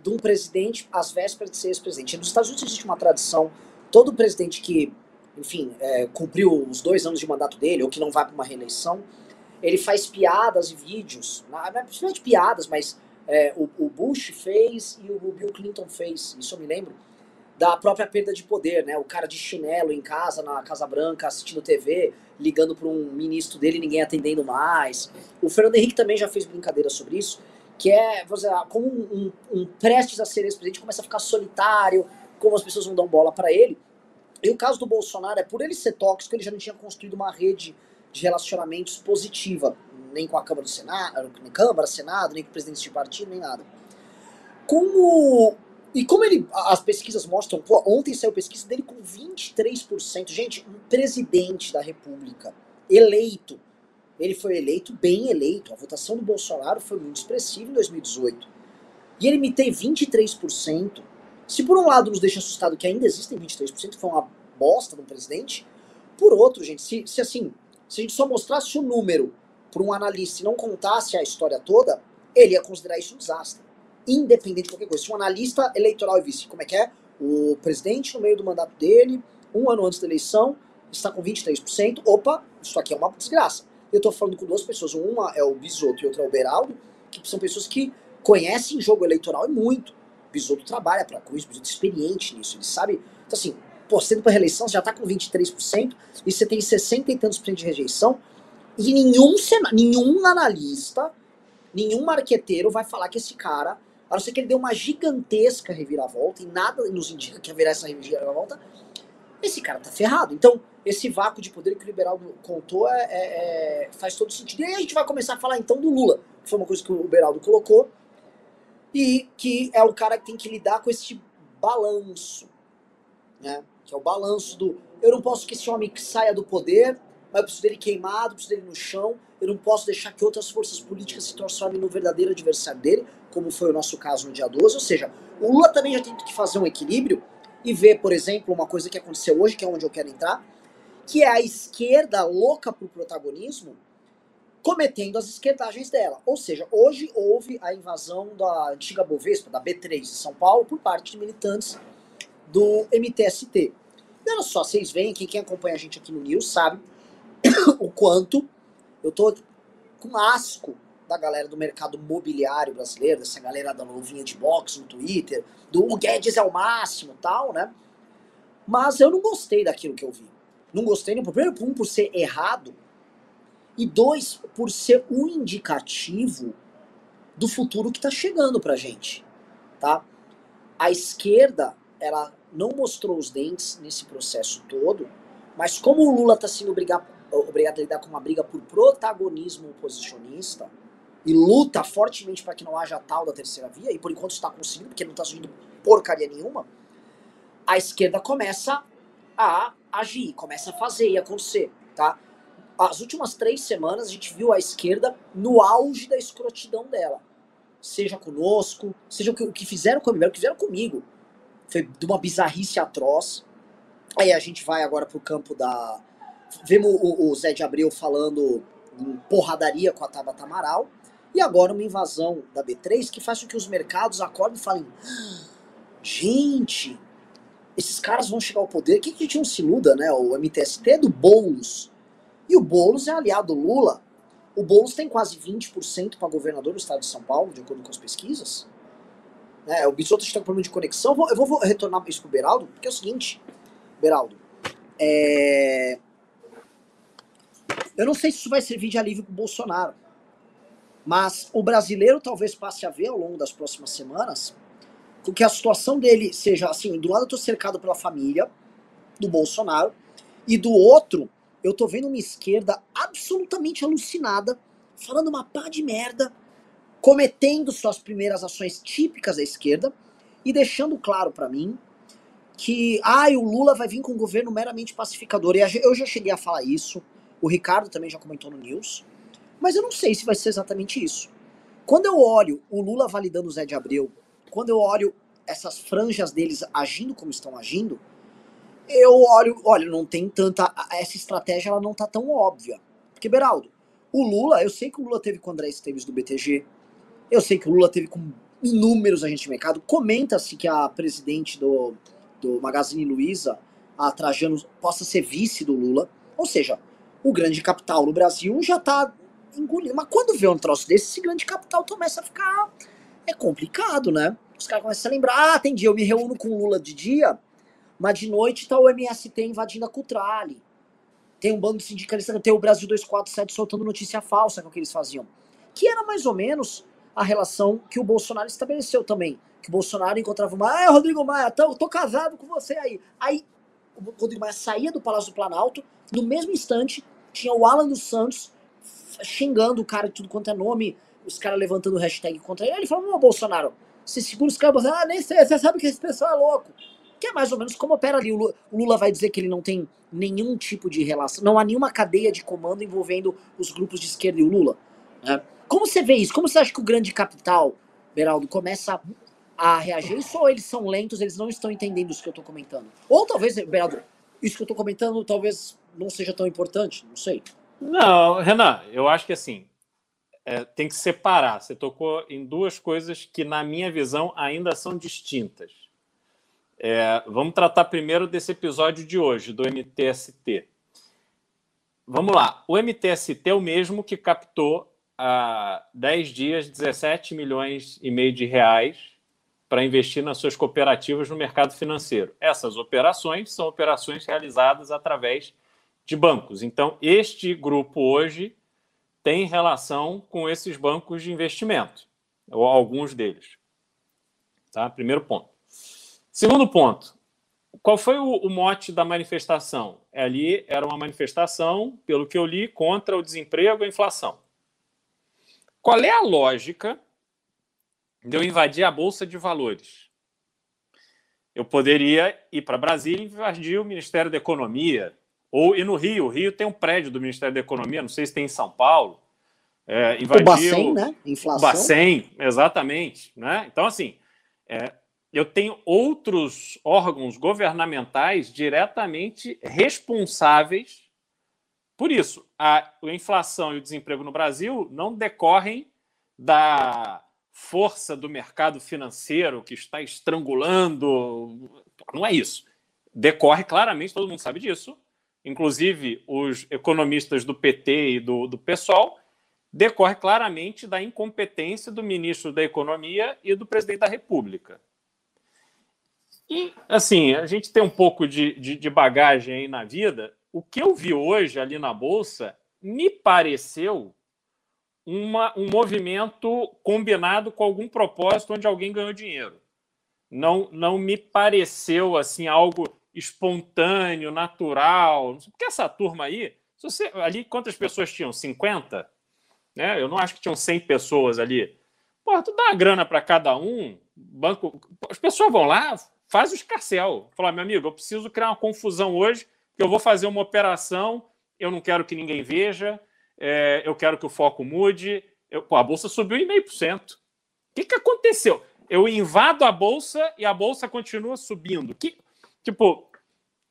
de um presidente às vésperas de ser ex-presidente. Nos Estados Unidos existe uma tradição, todo presidente que, enfim, é, cumpriu os dois anos de mandato dele, ou que não vai para uma reeleição, ele faz piadas e vídeos, não é principalmente piadas, mas é, o, o, Bush fez e o Bill Clinton fez, isso eu me lembro, da própria perda de poder, né? O cara de chinelo em casa, na Casa Branca, assistindo TV, ligando para um ministro dele ninguém atendendo mais. O Fernando Henrique também já fez brincadeira sobre isso, que é, dizer, como um, um, um prestes a ser ex-presidente começa a ficar solitário, como as pessoas não dão bola para ele. E o caso do Bolsonaro é por ele ser tóxico, ele já não tinha construído uma rede de relacionamentos positiva, nem com a Câmara do Senado, nem Câmara, Senado, nem com presidentes de partido, nem nada. Como e como ele as pesquisas mostram, pô, ontem saiu pesquisa dele com 23%, gente, um presidente da República eleito. Ele foi eleito, bem eleito. A votação do Bolsonaro foi muito expressiva em 2018. E ele me tem 23%. Se por um lado nos deixa assustado que ainda existem 23%, que foi uma bosta um presidente, por outro, gente, se, se assim, se a gente só mostrasse o número para um analista e não contasse a história toda, ele ia considerar isso um desastre. Independente de qualquer coisa. Se um analista eleitoral visse como é que é, o presidente, no meio do mandato dele, um ano antes da eleição, está com 23%, opa, isso aqui é uma desgraça. Eu estou falando com duas pessoas, uma é o Bisoto e outra é o Beraldo, que são pessoas que conhecem jogo eleitoral e muito. Bisoto trabalha para o Bisoto é experiente nisso, ele sabe. Então, assim, pô, sendo para reeleição, você já está com 23% e você tem 60 e tantos por cento de rejeição. E nenhum, nenhum analista, nenhum marqueteiro vai falar que esse cara, a não ser que ele dê uma gigantesca reviravolta, e nada nos indica que haverá essa reviravolta, esse cara tá ferrado. Então, esse vácuo de poder que o liberal contou é, é, é, faz todo sentido. E aí a gente vai começar a falar então do Lula, que foi uma coisa que o Beraldo colocou, e que é o cara que tem que lidar com esse balanço, né? Que é o balanço do eu não posso que esse homem saia do poder, mas eu preciso dele queimado, preciso dele no chão, eu não posso deixar que outras forças políticas se transformem no verdadeiro adversário dele, como foi o nosso caso no dia 12. Ou seja, o Lula também já tem que fazer um equilíbrio e ver, por exemplo, uma coisa que aconteceu hoje, que é onde eu quero entrar, que é a esquerda louca pro protagonismo cometendo as esquerdagens dela. Ou seja, hoje houve a invasão da antiga Bovespa, da B3 de São Paulo, por parte de militantes do MTST. E olha só, vocês veem que quem acompanha a gente aqui no News sabe o quanto eu tô com asco da galera do mercado mobiliário brasileiro, dessa galera da luvinha de boxe no Twitter, do o Guedes é o máximo tal, né? Mas eu não gostei daquilo que eu vi. Não gostei, nem, primeiro, um, por ser errado, e dois, por ser um indicativo do futuro que está chegando pra gente, tá? A esquerda, ela não mostrou os dentes nesse processo todo, mas como o Lula está sendo obrigado, obrigado a lidar com uma briga por protagonismo oposicionista, e luta fortemente para que não haja tal da terceira via, e por enquanto está conseguindo, porque não está surgindo porcaria nenhuma, a esquerda começa a agir, começa a fazer e acontecer, tá? As últimas três semanas a gente viu a esquerda no auge da escrotidão dela. Seja conosco, seja o que, fizeram comigo, o que fizeram comigo. Foi de uma bizarrice atroz. Aí a gente vai agora pro campo da. Vemos o, o Zé de Abreu falando em porradaria com a Tabata Amaral. E agora uma invasão da B3 que faz com que os mercados acordem e falem: ah, gente, esses caras vão chegar ao poder. Que, que a gente não se iluda, né? O MTST é do Boulos. E o Boulos é aliado do Lula. O Boulos tem quase 20% para governador do estado de São Paulo, de acordo com as pesquisas. É, o Bisotto está com problema de conexão. Eu vou, eu vou retornar isso pro Beraldo, porque é o seguinte, Beraldo. É... Eu não sei se isso vai servir de alívio pro Bolsonaro. Mas o brasileiro talvez passe a ver ao longo das próximas semanas que a situação dele seja assim: do lado eu tô cercado pela família do Bolsonaro, e do outro eu tô vendo uma esquerda absolutamente alucinada, falando uma pá de merda, cometendo suas primeiras ações típicas da esquerda e deixando claro para mim que ah, o Lula vai vir com um governo meramente pacificador. E eu já cheguei a falar isso, o Ricardo também já comentou no News. Mas eu não sei se vai ser exatamente isso. Quando eu olho o Lula validando o Zé de Abreu, quando eu olho essas franjas deles agindo como estão agindo, eu olho, olha, não tem tanta. Essa estratégia ela não tá tão óbvia. Porque, Beraldo, o Lula, eu sei que o Lula teve com o André Esteves do BTG, eu sei que o Lula teve com inúmeros agentes de mercado. Comenta-se que a presidente do, do Magazine Luiza, a Trajano, possa ser vice do Lula. Ou seja, o grande capital no Brasil já está engolindo. Mas quando vê um troço desse, esse grande capital começa a ficar. É complicado, né? Os caras começam a lembrar: ah, tem dia, eu me reúno com o Lula de dia, mas de noite tá o MST invadindo a Cutrale. Tem um bando de sindicalistas, tem o Brasil 247 soltando notícia falsa, com o que eles faziam. Que era mais ou menos a relação que o Bolsonaro estabeleceu também. Que o Bolsonaro encontrava uma, ah, Rodrigo Maia, tô, tô casado com você aí. Aí o Rodrigo Maia saía do Palácio do Planalto, no mesmo instante tinha o Alan dos Santos xingando o cara de tudo quanto é nome, os caras levantando hashtag contra ele. Ele falou, ô Bolsonaro, você segura os caras, ah, nem sei, você sabe que esse pessoal é louco. Que é mais ou menos como opera ali. O Lula, o Lula vai dizer que ele não tem nenhum tipo de relação, não há nenhuma cadeia de comando envolvendo os grupos de esquerda e o Lula. Né? Como você vê isso? Como você acha que o grande capital, Beraldo, começa a reagir isso ou eles são lentos, eles não estão entendendo isso que eu estou comentando? Ou talvez, Beraldo, isso que eu estou comentando talvez não seja tão importante, não sei. Não, Renan, eu acho que assim, é, tem que separar. Você tocou em duas coisas que, na minha visão, ainda são distintas. É, vamos tratar primeiro desse episódio de hoje, do MTST. Vamos lá. O MTST é o mesmo que captou há 10 dias 17 milhões e meio de reais para investir nas suas cooperativas no mercado financeiro. Essas operações são operações realizadas através de bancos. Então, este grupo hoje tem relação com esses bancos de investimento, ou alguns deles. Tá? Primeiro ponto. Segundo ponto, qual foi o, o, mote da manifestação? Ali era uma manifestação, pelo que eu li, contra o desemprego e a inflação. Qual é a lógica de eu invadir a Bolsa de Valores? Eu poderia ir para Brasília e invadir o Ministério da Economia, ou e no Rio, o Rio tem um prédio do Ministério da Economia, não sei se tem em São Paulo. É, invadiu, o Bacen, né? Inflação. O Bacen, exatamente. Né? Então, assim, é, eu tenho outros órgãos governamentais diretamente responsáveis por isso. A, inflação e o desemprego no Brasil não decorrem da força do mercado financeiro que está estrangulando. Não é isso. Decorre claramente, todo mundo sabe disso, inclusive os economistas do PT e do, do PSOL, decorre claramente da incompetência do ministro da Economia e do presidente da República. E, assim, a gente tem um pouco de, de, de bagagem aí na vida. O que eu vi hoje ali na Bolsa me pareceu uma, um movimento combinado com algum propósito onde alguém ganhou dinheiro. Não, não me pareceu assim algo espontâneo, natural. Porque essa turma aí, você, ali quantas pessoas tinham? 50? Né? Eu não acho que tinham 100 pessoas ali. Porra, tu dá uma grana para cada um, banco. As pessoas vão lá, faz o escarcel. Fala, meu amigo, eu preciso criar uma confusão hoje, eu vou fazer uma operação, eu não quero que ninguém veja, é, eu quero que o foco mude. Eu, pô, a bolsa subiu em meio por cento. O que, que aconteceu? Eu invado a bolsa e a bolsa continua subindo. Que, tipo,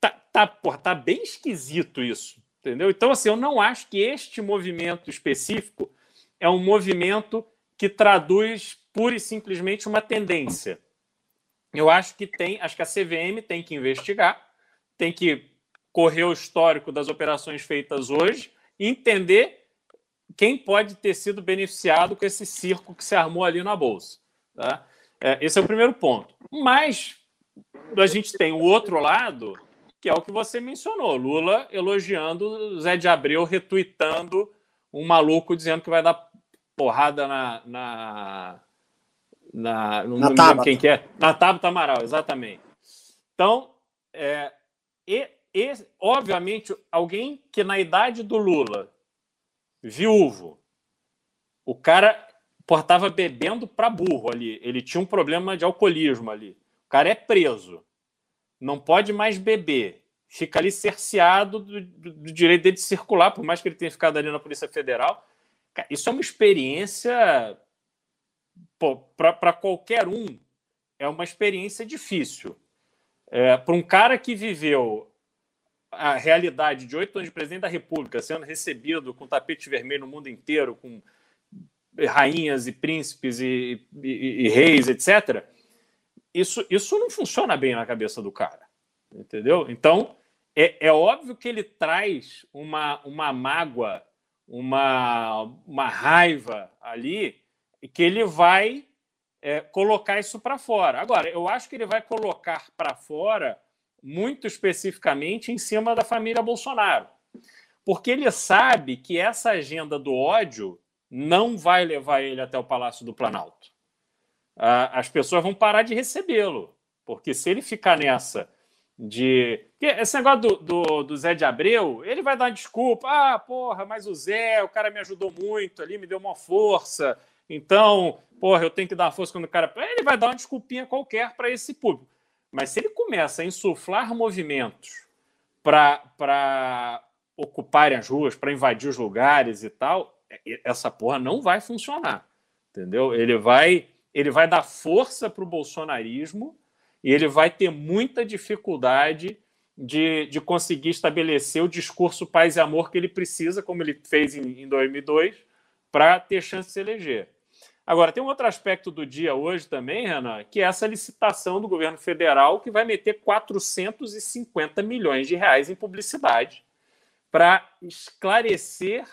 tá, tá, porra, tá bem esquisito isso, entendeu? Então, assim, eu não acho que este movimento específico é um movimento que traduz pura e simplesmente uma tendência. Eu acho que tem, acho que a CVM tem que investigar, tem que correr o histórico das operações feitas hoje e entender quem pode ter sido beneficiado com esse circo que se armou ali na bolsa. Tá? É, esse é o primeiro ponto. Mas a gente tem o outro lado, que é o que você mencionou. Lula elogiando Zé de Abreu, retuitando um maluco dizendo que vai dar porrada na. na, na não na lembro quem que é. Na Tabata Amaral, exatamente. Então, é, e, e, obviamente, alguém que na idade do Lula, viúvo, o cara portava bebendo para burro ali. Ele tinha um problema de alcoolismo ali. O cara é preso, não pode mais beber, fica ali cerceado do, do, do direito dele de circular, por mais que ele tenha ficado ali na Polícia Federal. Isso é uma experiência para qualquer um, é uma experiência difícil. É, para um cara que viveu a realidade de oito anos de presidente da República, sendo recebido com tapete vermelho no mundo inteiro, com rainhas e príncipes e, e, e reis, etc., isso, isso não funciona bem na cabeça do cara. Entendeu? Então, é, é óbvio que ele traz uma, uma mágoa, uma, uma raiva ali, que ele vai é, colocar isso para fora. Agora, eu acho que ele vai colocar para fora muito especificamente em cima da família Bolsonaro. Porque ele sabe que essa agenda do ódio não vai levar ele até o Palácio do Planalto. As pessoas vão parar de recebê-lo. Porque se ele ficar nessa de. Esse negócio do, do, do, Zé de Abreu, ele vai dar uma desculpa. Ah, porra, mas o Zé, o cara me ajudou muito ali, me deu uma força. Então, porra, eu tenho que dar uma força quando o cara. Ele vai dar uma desculpinha qualquer para esse público. Mas se ele começa a insuflar movimentos para ocuparem as ruas, para invadir os lugares e tal, essa porra não vai funcionar. Entendeu? Ele vai, ele vai dar força para o bolsonarismo e ele vai ter muita dificuldade de, de conseguir estabelecer o discurso paz e amor que ele precisa, como ele fez em, em 2002, para ter chance de se eleger. Agora, tem um outro aspecto do dia hoje também, Renan, que é essa licitação do governo federal que vai meter 450 milhões de reais em publicidade para esclarecer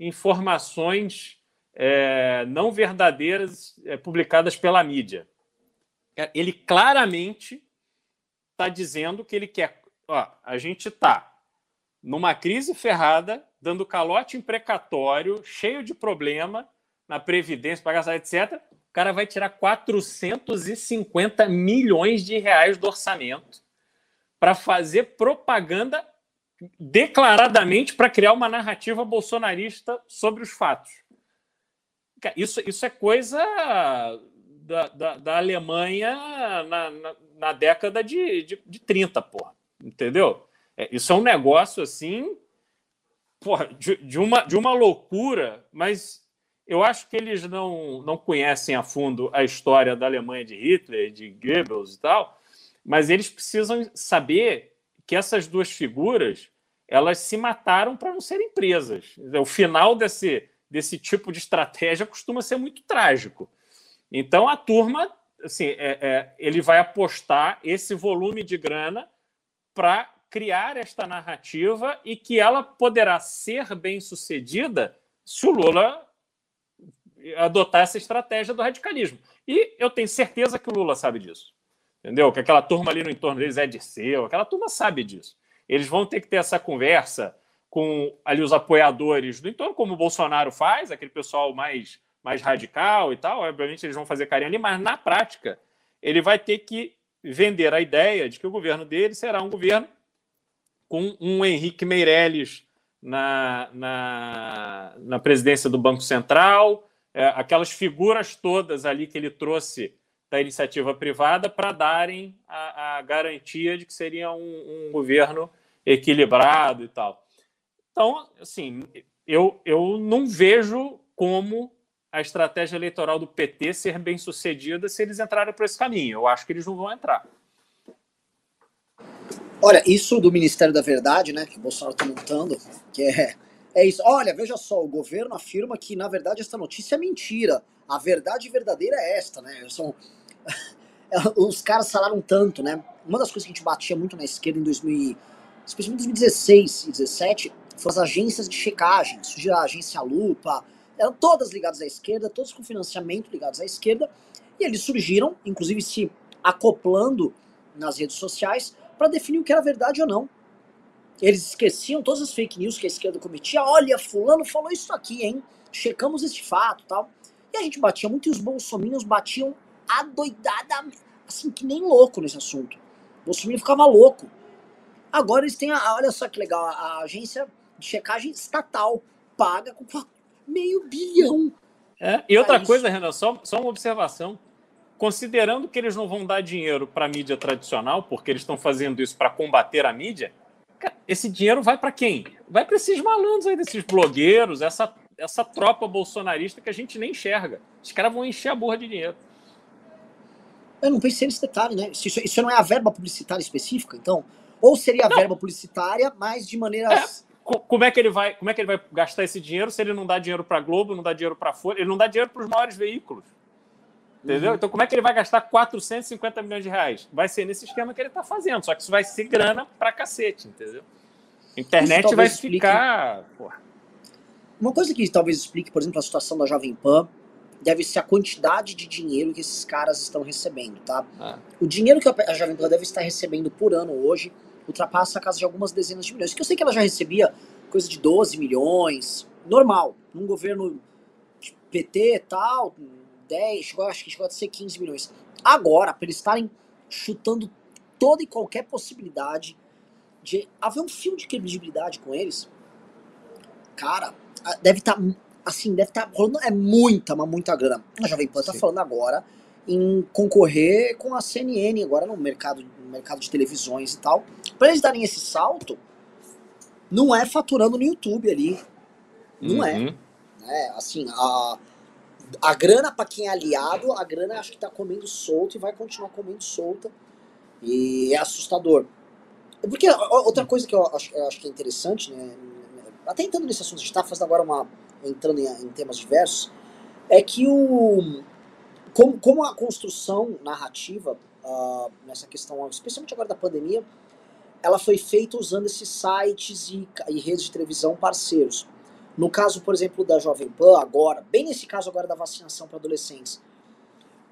informações é, não verdadeiras é, publicadas pela mídia. Ele claramente está dizendo que ele quer. Ó, a gente está numa crise ferrada, dando calote imprecatório, cheio de problema na Previdência, pagar etc. O cara vai tirar 450 milhões de reais do orçamento para fazer propaganda declaradamente para criar uma narrativa bolsonarista sobre os fatos. Isso, isso é coisa da, da, da Alemanha na, na, na, década de, de, de 30, porra. Entendeu? É, isso é um negócio assim, porra, de, de, uma, de uma loucura, mas eu acho que eles não, não conhecem a fundo a história da Alemanha de Hitler, de Goebbels e tal, mas eles precisam saber que essas duas figuras elas se mataram para não serem presas. O final desse, desse tipo de estratégia costuma ser muito trágico. Então a turma, assim, é, é, ele vai apostar esse volume de grana para criar esta narrativa e que ela poderá ser bem sucedida se o Lula adotar essa estratégia do radicalismo. E eu tenho certeza que o Lula sabe disso. Entendeu? Que aquela turma ali no entorno deles é de seu, aquela turma sabe disso. Eles vão ter que ter essa conversa com ali os apoiadores do entorno, como o Bolsonaro faz, aquele pessoal mais, mais radical e tal. Obviamente eles vão fazer carinho ali, mas na prática ele vai ter que vender a ideia de que o governo dele será um governo com um Henrique Meirelles na, na, na presidência do Banco Central, é, aquelas figuras todas ali que ele trouxe da iniciativa privada para darem a, a, garantia de que seria um, um, governo equilibrado e tal. Então, assim, eu, eu não vejo como a estratégia eleitoral do PT ser bem sucedida se eles entrarem por esse caminho. Eu acho que eles não vão entrar. Olha, isso do Ministério da Verdade, né, que o Bolsonaro está montando, que é é isso. Olha, veja só, o governo afirma que, na verdade, essa notícia é mentira. A verdade verdadeira é esta, né? São... Os caras falaram tanto, né? Uma das coisas que a gente batia muito na esquerda em 2000, especialmente em 2016 e 2017, foram as agências de checagem. Surgiu a agência Lupa, eram todas ligadas à esquerda, todas com financiamento ligados à esquerda, e eles surgiram, inclusive se acoplando nas redes sociais, para definir o que era verdade ou não. Eles esqueciam todas as fake news que a esquerda cometia. Olha, fulano falou isso aqui, hein? Checamos este fato tal. E a gente batia muito e os bolsominions batiam adoidada, assim, que nem louco nesse assunto. O bolsominion ficava louco. Agora eles têm, a, olha só que legal, a, agência de checagem estatal paga com meio bilhão. É, e outra coisa, Renan, só, só uma observação. Considerando que eles não vão dar dinheiro para a mídia tradicional, porque eles estão fazendo isso para combater a mídia, esse dinheiro vai para quem? Vai para esses malandros aí, desses blogueiros, essa essa tropa bolsonarista que a gente nem enxerga. Os caras vão encher a borra de dinheiro. Eu não pensei nesse detalhe, né? Isso, isso não é a verba publicitária específica, então? Ou seria a não. verba publicitária, mas de maneiras. É. Como é que ele vai, como é que ele vai gastar esse dinheiro se ele não dá dinheiro para Globo, não dá dinheiro para Folha, ele não dá dinheiro para os maiores veículos? Entendeu? Uhum. Então, como é que ele vai gastar 450 milhões de reais? Vai ser nesse esquema que ele está fazendo, só que isso vai ser grana pra cacete, entendeu? Internet vai ficar. Explique... Porra. Uma coisa que talvez explique, por exemplo, a situação da Jovem Pan deve ser a quantidade de dinheiro que esses caras estão recebendo, tá? Ah. O dinheiro que a Jovem Pan deve estar recebendo por ano hoje ultrapassa a casa de algumas dezenas de milhões. Que eu sei que ela já recebia coisa de 12 milhões, normal, num governo PT e tal, 10, chegou, acho que chegou a ser 15 milhões. Agora, para eles estarem chutando toda e qualquer possibilidade de haver um fio de credibilidade com eles, cara, deve estar, tá, assim, deve estar tá rolando, é muita, mas muita grana. A Jovem Pan tá falando agora em concorrer com a CNN agora no mercado, no mercado de televisões e tal. Para eles darem esse salto, não é faturando no YouTube ali. Não é. uhum. é. é. Assim, a, a grana para quem é aliado, a grana acho que tá comendo solto e vai continuar comendo solta. E é assustador. Porque outra coisa que eu acho, eu acho que é interessante, né? Até entrando nesse assunto, a gente tá fazendo agora uma. entrando em, em temas diversos, é que o. Como, como a construção narrativa, uh, nessa questão, especialmente agora da pandemia, ela foi feita usando esses sites e, e redes de televisão parceiros. No caso, por exemplo, da Jovem Pan, agora, bem nesse caso agora da vacinação para adolescentes,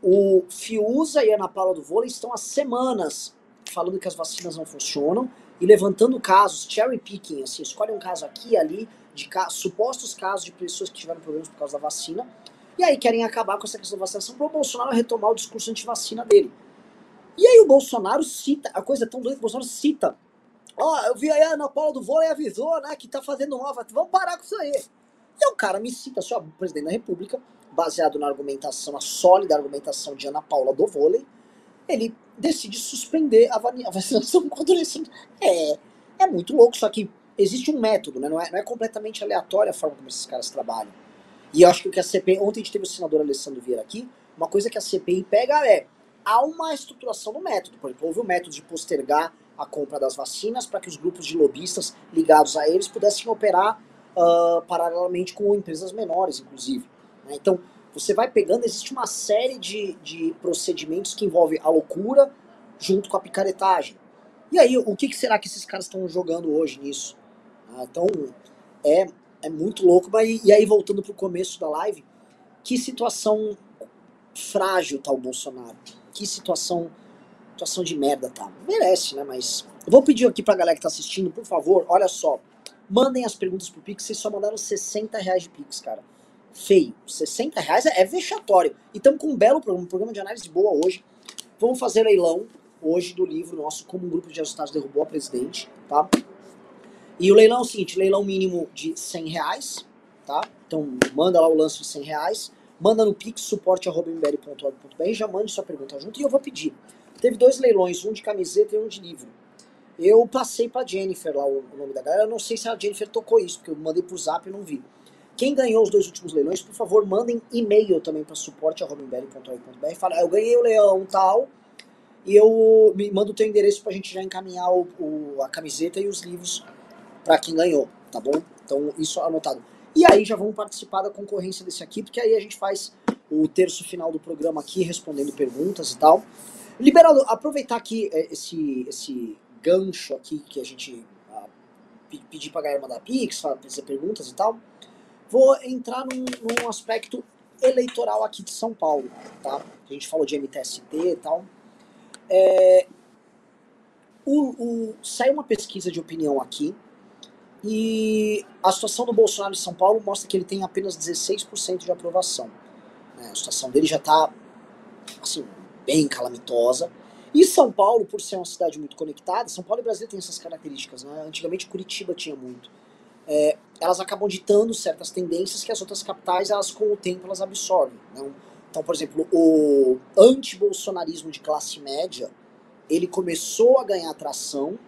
o Fiuza e a Ana Paula do Vôlei estão há semanas falando que as vacinas não funcionam e levantando casos, cherry picking, assim, escolhe um caso aqui e ali, de ca supostos casos de pessoas que tiveram problemas por causa da vacina, e aí querem acabar com essa questão da vacinação para o Bolsonaro retomar o discurso anti-vacina dele. E aí o Bolsonaro cita, a coisa é tão doida que o Bolsonaro cita Ó, eu vi aí a Ana Paula do vôlei avisou, né, que tá fazendo mal. Vamos parar com isso aí. E o cara me cita, só presidente da República, baseado na argumentação, na sólida argumentação de Ana Paula do vôlei, ele decide suspender a vacinação contra adolescente. É, é muito louco, só que existe um método, né? Não é, não é completamente aleatória a forma como esses caras trabalham. E eu acho que o que a CPI. Ontem a gente teve o senador Alessandro Vieira aqui. Uma coisa que a CPI pega é. Há uma estruturação do método. Por exemplo, houve o método de postergar a compra das vacinas para que os grupos de lobistas ligados a eles pudessem operar uh, paralelamente com empresas menores, inclusive. Né? Então, você vai pegando, existe uma série de, de procedimentos que envolvem a loucura junto com a picaretagem. E aí, o que, que será que esses caras estão jogando hoje nisso? Ah, então, é, é muito louco. Mas, e aí, voltando para o começo da live, que situação frágil tá o Bolsonaro. Que situação situação de merda, tá? Merece, né? Mas. Eu vou pedir aqui pra galera que tá assistindo, por favor, olha só. Mandem as perguntas pro Pix, vocês só mandaram 60 reais de Pix, cara. Feio. 60 reais é, é vexatório. E estamos com um belo programa, um programa de análise boa hoje. Vamos fazer leilão hoje do livro nosso, Como um Grupo de Resultados Derrubou a Presidente, tá? E o leilão é o seguinte, leilão mínimo de 100 reais, tá? Então manda lá o lance de 100 reais, manda no pix suporte.mbl.org.br, já mande sua pergunta junto e eu vou pedir. Teve dois leilões, um de camiseta e um de livro. Eu passei pra Jennifer lá o, nome da galera. Eu não sei se a Jennifer tocou isso, porque eu mandei pro zap e não vi. Quem ganhou os dois últimos leilões, por favor, mandem e-mail também para suporte.robenberry.org.br. Fala, eu ganhei o leão tal, e eu me manda o teu endereço pra gente já encaminhar o, o a camiseta e os livros para quem ganhou, tá bom? Então, isso anotado. E aí já vamos participar da concorrência desse aqui, porque aí a gente faz o terço final do programa aqui, respondendo perguntas e tal. Liberado, aproveitar aqui é, esse, esse gancho aqui que a gente uh, pedir pra galera mandar pix, fazer perguntas e tal, vou entrar num, num, aspecto eleitoral aqui de São Paulo, tá? A gente falou de MTST e tal. É, o, o, saiu uma pesquisa de opinião aqui e a situação do Bolsonaro em São Paulo mostra que ele tem apenas 16% de aprovação. Né? A situação dele já está assim, bem calamitosa. E São Paulo, por ser uma cidade muito conectada, São Paulo e Brasília têm essas características, né? Antigamente Curitiba tinha muito. É, elas acabam ditando certas tendências que as outras capitais, elas com o tempo, elas absorvem. Né? Então, por exemplo, o anti-bolsonarismo de classe média, ele começou a ganhar atração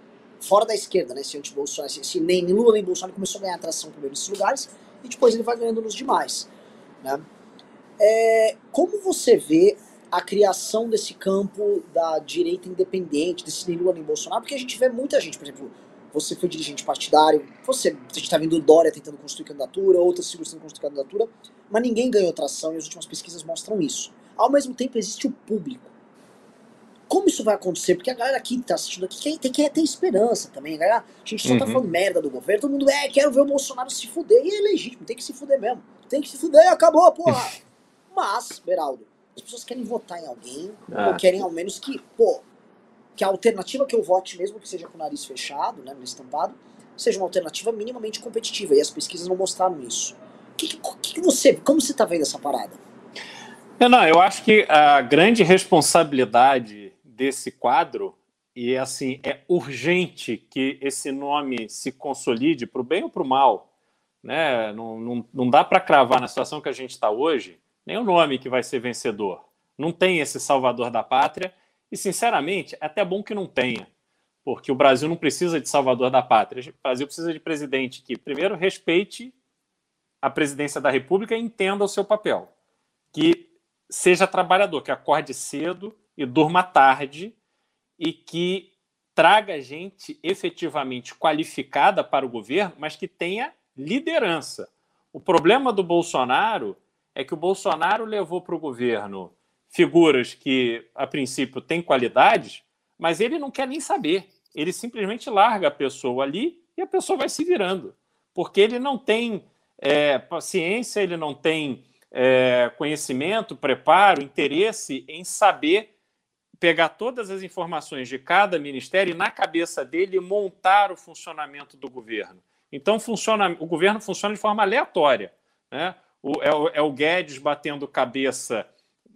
fora da esquerda, né? Esse anti-bolsonaro, esse, nem Lula nem Bolsonaro começou a ganhar atração primeiro nesses lugares, e depois ele vai ganhando nos demais. Né? É, como você vê a criação desse campo da direita independente, desse Lula nem Bolsonaro? Porque a gente vê muita gente, por exemplo, você foi dirigente partidário, você, a gente está vendo Dória tentando construir candidatura, outras figuras tentando construir candidatura, mas ninguém ganhou tração e as últimas pesquisas mostram isso. Ao mesmo tempo, existe o público. Como isso vai acontecer? Porque a galera aqui que tá assistindo aqui quer, tem que ter esperança também. A, galera, a gente só tá uhum. tá falando merda do governo, todo mundo, é, quero ver o Bolsonaro se fuder. E é legítimo, tem que se fuder mesmo. Tem que se fuder, acabou, porra. Mas, Beraldo, as pessoas querem votar em alguém, ah. ou querem ao menos que, pô, que a alternativa que eu vote, mesmo que seja com o nariz fechado, né, estampado, seja uma alternativa minimamente competitiva. E as pesquisas não mostraram isso. O que, que, que você, como você tá vendo essa parada? Não, eu acho que a grande responsabilidade desse quadro e assim é urgente que esse nome se consolide para o bem ou para o mal, né? Não, não, não dá para cravar na situação que a gente está hoje nem o nome que vai ser vencedor. Não tem esse salvador da pátria e sinceramente é até bom que não tenha, porque o Brasil não precisa de salvador da pátria. O Brasil precisa de presidente que primeiro respeite a presidência da República e entenda o seu papel, que seja trabalhador, que acorde cedo e durma tarde e que traga gente efetivamente qualificada para o governo, mas que tenha liderança. O problema do Bolsonaro é que o Bolsonaro levou para o governo figuras que, a princípio, têm qualidades, mas ele não quer nem saber. Ele simplesmente larga a pessoa ali e a pessoa vai se virando, porque ele não tem é, paciência, ele não tem é, conhecimento, preparo, interesse em saber pegar todas as informações de cada ministério e, na cabeça dele, montar o funcionamento do governo. Então, funciona, o governo funciona de forma aleatória. Né? O, é, o, é o Guedes batendo cabeça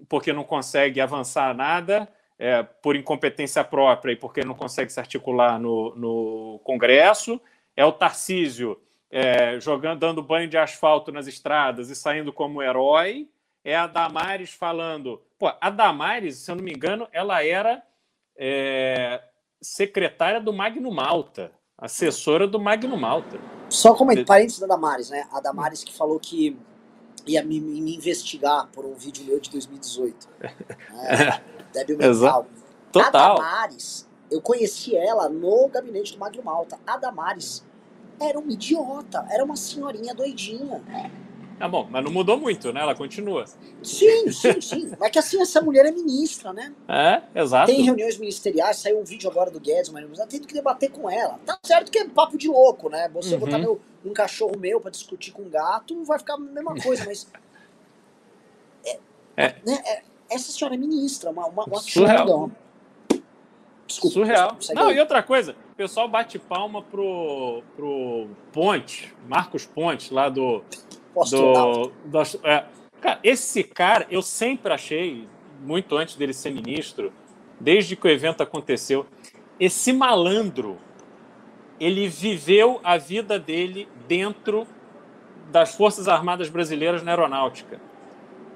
porque não consegue avançar nada, é, por incompetência própria e porque não consegue se articular no, no Congresso. É o Tarcísio é, jogando, dando banho de asfalto nas estradas e saindo como herói. É a Damares falando. Pô, a Damares, se eu não me engano, ela era é, secretária do Magno Malta, assessora do Magno Malta. Só comentar, parênteses da Damares, né? A Damares que falou que ia me, me investigar por um vídeo meu de 2018. É, débil mental. Total. A Damares, eu conheci ela no gabinete do Magno Malta. A Damares era uma idiota, era uma senhorinha doidinha. Tá bom, mas não mudou muito, né? Ela continua. Sim, sim, sim. Mas que assim, essa mulher é ministra, né? É, exato. Tem reuniões ministeriais, saiu um vídeo agora do Guedes, mas tendo que debater com ela. Tá certo que é papo de louco, né? Você uhum. botar meu, um cachorro meu para discutir com um gato, vai ficar a mesma coisa, mas. É, é. Né, é, essa senhora é ministra, uma, uma, uma Surreal. Desculpa. Surreal. Não, e outra coisa, o pessoal bate palma pro, pro Ponte, Marcos Ponte, lá do. Do, do é, cara, esse cara, eu sempre achei, muito antes dele ser ministro, desde que o evento aconteceu, esse malandro, ele viveu a vida dele dentro das Forças Armadas Brasileiras na Aeronáutica.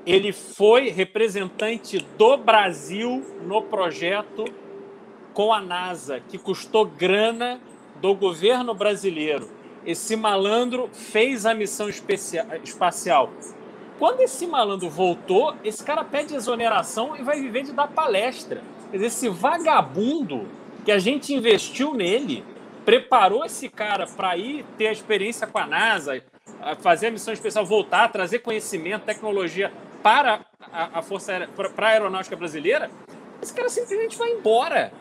Ele foi representante do Brasil no projeto com a NASA, que custou grana do governo brasileiro. Esse malandro fez a missão espacial. Quando esse malandro voltou, esse cara pede exoneração e vai viver de dar palestra. Quer dizer, esse vagabundo que a gente investiu nele, preparou esse cara para ir ter a experiência com a NASA, fazer a missão especial, voltar, trazer conhecimento, tecnologia para a, Força para a aeronáutica brasileira, esse cara simplesmente vai embora.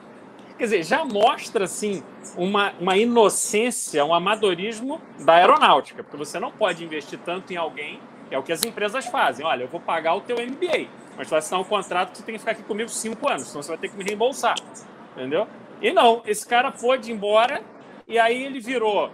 Quer dizer, já mostra assim uma, uma inocência, um amadorismo da aeronáutica, porque você não pode investir tanto em alguém, é o que as empresas fazem. Olha, eu vou pagar o teu MBA, mas tu vai assinar um contrato que você tem que ficar aqui comigo cinco anos, senão você vai ter que me reembolsar. Entendeu? E não, esse cara pôde ir embora e aí ele virou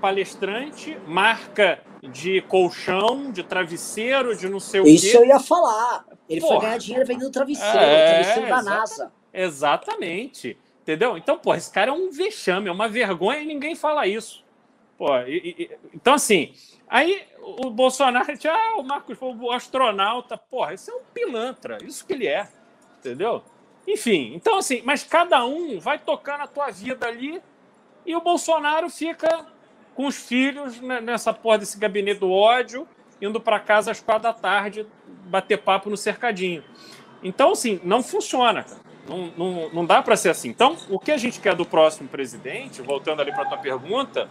palestrante, marca de colchão, de travesseiro, de não sei o quê. Isso eu ia falar. Ele Porra. foi ganhar dinheiro vendendo travesseiro, é, travesseiro da NASA. Exatamente. Entendeu? Então, pô, esse cara é um vexame, é uma vergonha e ninguém fala isso. Pô, e, e, então, assim, aí o Bolsonaro ah, o Marcos foi o astronauta. Porra, isso é um pilantra, isso que ele é. Entendeu? Enfim, então, assim, mas cada um vai tocando a tua vida ali e o Bolsonaro fica com os filhos nessa porra desse gabinete do ódio, indo para casa às quatro da tarde bater papo no cercadinho. Então, assim, não funciona, cara. Não, não, não dá para ser assim. Então, o que a gente quer do próximo presidente, voltando ali para a tua pergunta,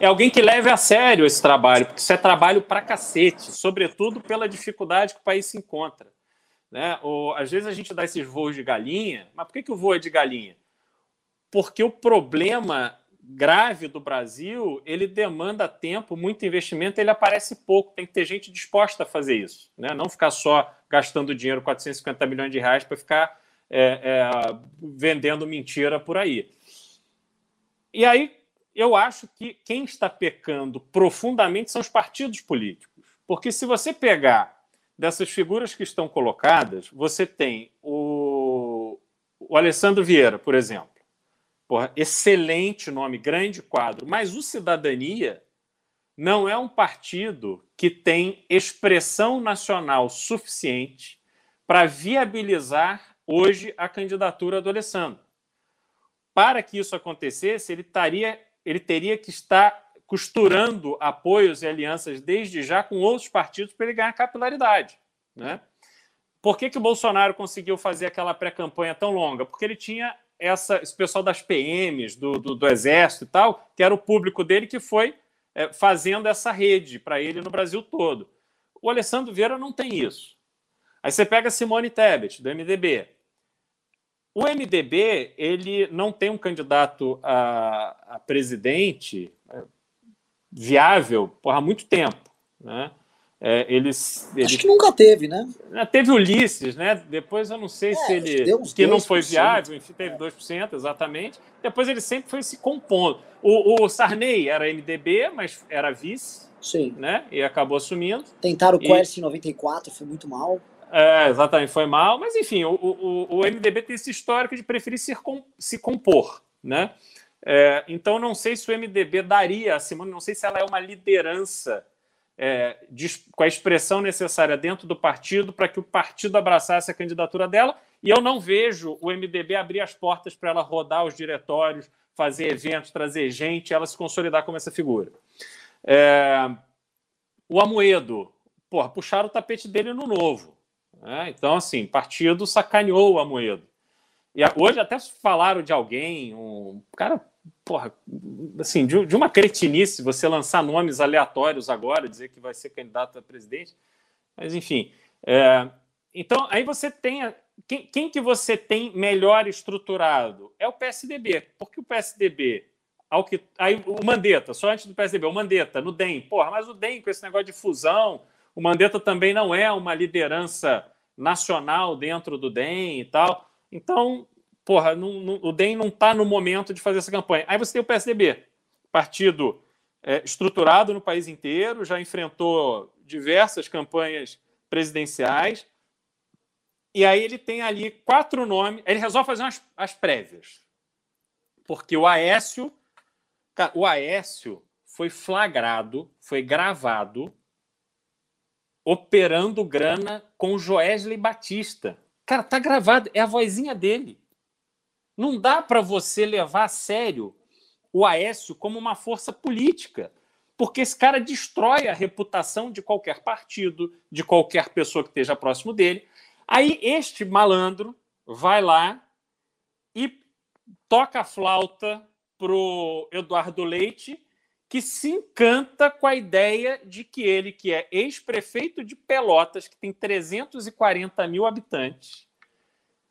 é alguém que leve a sério esse trabalho, porque isso é trabalho para cacete, sobretudo pela dificuldade que o país se encontra. Né? Ou, às vezes a gente dá esses voos de galinha, mas por que, que o voo é de galinha? Porque o problema grave do Brasil, ele demanda tempo, muito investimento, ele aparece pouco. Tem que ter gente disposta a fazer isso, né? Não ficar só gastando dinheiro, 450 milhões de reais, para ficar é, é, vendendo mentira por aí. E aí eu acho que quem está pecando profundamente são os partidos políticos. Porque se você pegar dessas figuras que estão colocadas, você tem o, o Alessandro Vieira, por exemplo. Porra, excelente nome, grande quadro. Mas o Cidadania não é um partido que tem expressão nacional suficiente para viabilizar hoje a candidatura do Alessandro. Para que isso acontecesse, ele, taria, ele teria que estar costurando apoios e alianças desde já com outros partidos para ele ganhar capilaridade. Né? Por que, que o Bolsonaro conseguiu fazer aquela pré-campanha tão longa? Porque ele tinha essa, esse pessoal das PMs, do, do, do, Exército e tal, que era o público dele que foi é, fazendo essa rede para ele no Brasil todo. O Alessandro Vieira não tem isso. Aí você pega Simone Tebet, do MDB. O MDB ele não tem um candidato a, a presidente é, viável por há muito tempo. Né? É, eles, Acho que nunca teve, né? É, teve Ulisses, né? Depois eu não sei é, se ele. Que não foi viável, enfim, teve 2%, exatamente. Depois ele sempre foi se compondo. O, o Sarney era MDB, mas era vice. Sim. Né? E acabou assumindo. Tentaram o Quest em 94, foi muito mal. É, exatamente, foi mal. Mas enfim, o, o, o MDB tem esse histórico de preferir se, se compor, né? É, então não sei se o MDB daria a Simone, não sei se ela é uma liderança é, de, com a expressão necessária dentro do partido para que o partido abraçasse a candidatura dela. E eu não vejo o MDB abrir as portas para ela rodar os diretórios, fazer eventos, trazer gente, ela se consolidar como essa figura. É, o Amoedo, porra, puxaram o tapete dele no novo. Né? Então, assim, partido sacaneou o Amoedo. E hoje até falaram de alguém, um cara porra, assim, de, de, uma cretinice você lançar nomes aleatórios agora, dizer que vai ser candidato a presidente. Mas, enfim. É, então, aí você tem. Quem, quem, que você tem melhor estruturado? É o PSDB. Porque o PSDB. Ao que, aí o Mandetta, só antes do PSDB, o Mandetta, no DEM. Porra, mas o DEM, com esse negócio de fusão, o Mandetta também não é uma liderança nacional dentro do DEM e tal. Então, porra, não, não, o DEM não está no momento de fazer essa campanha. Aí você tem o PSDB, partido é, estruturado no país inteiro, já enfrentou diversas campanhas presidenciais. E aí ele tem ali quatro nomes. Ele resolve fazer umas, as prévias. Porque o Aécio. Cara, o Aécio foi flagrado, foi gravado, operando grana com o Joesley Batista. Cara, tá gravado, é a vozinha dele. Não dá para você levar a sério o Aécio como uma força política, porque esse cara destrói a reputação de qualquer partido, de qualquer pessoa que esteja próximo dele. Aí este malandro vai lá e toca a flauta pro Eduardo Leite, que se encanta com a ideia de que ele, que é ex-prefeito de Pelotas, que tem 340 mil habitantes,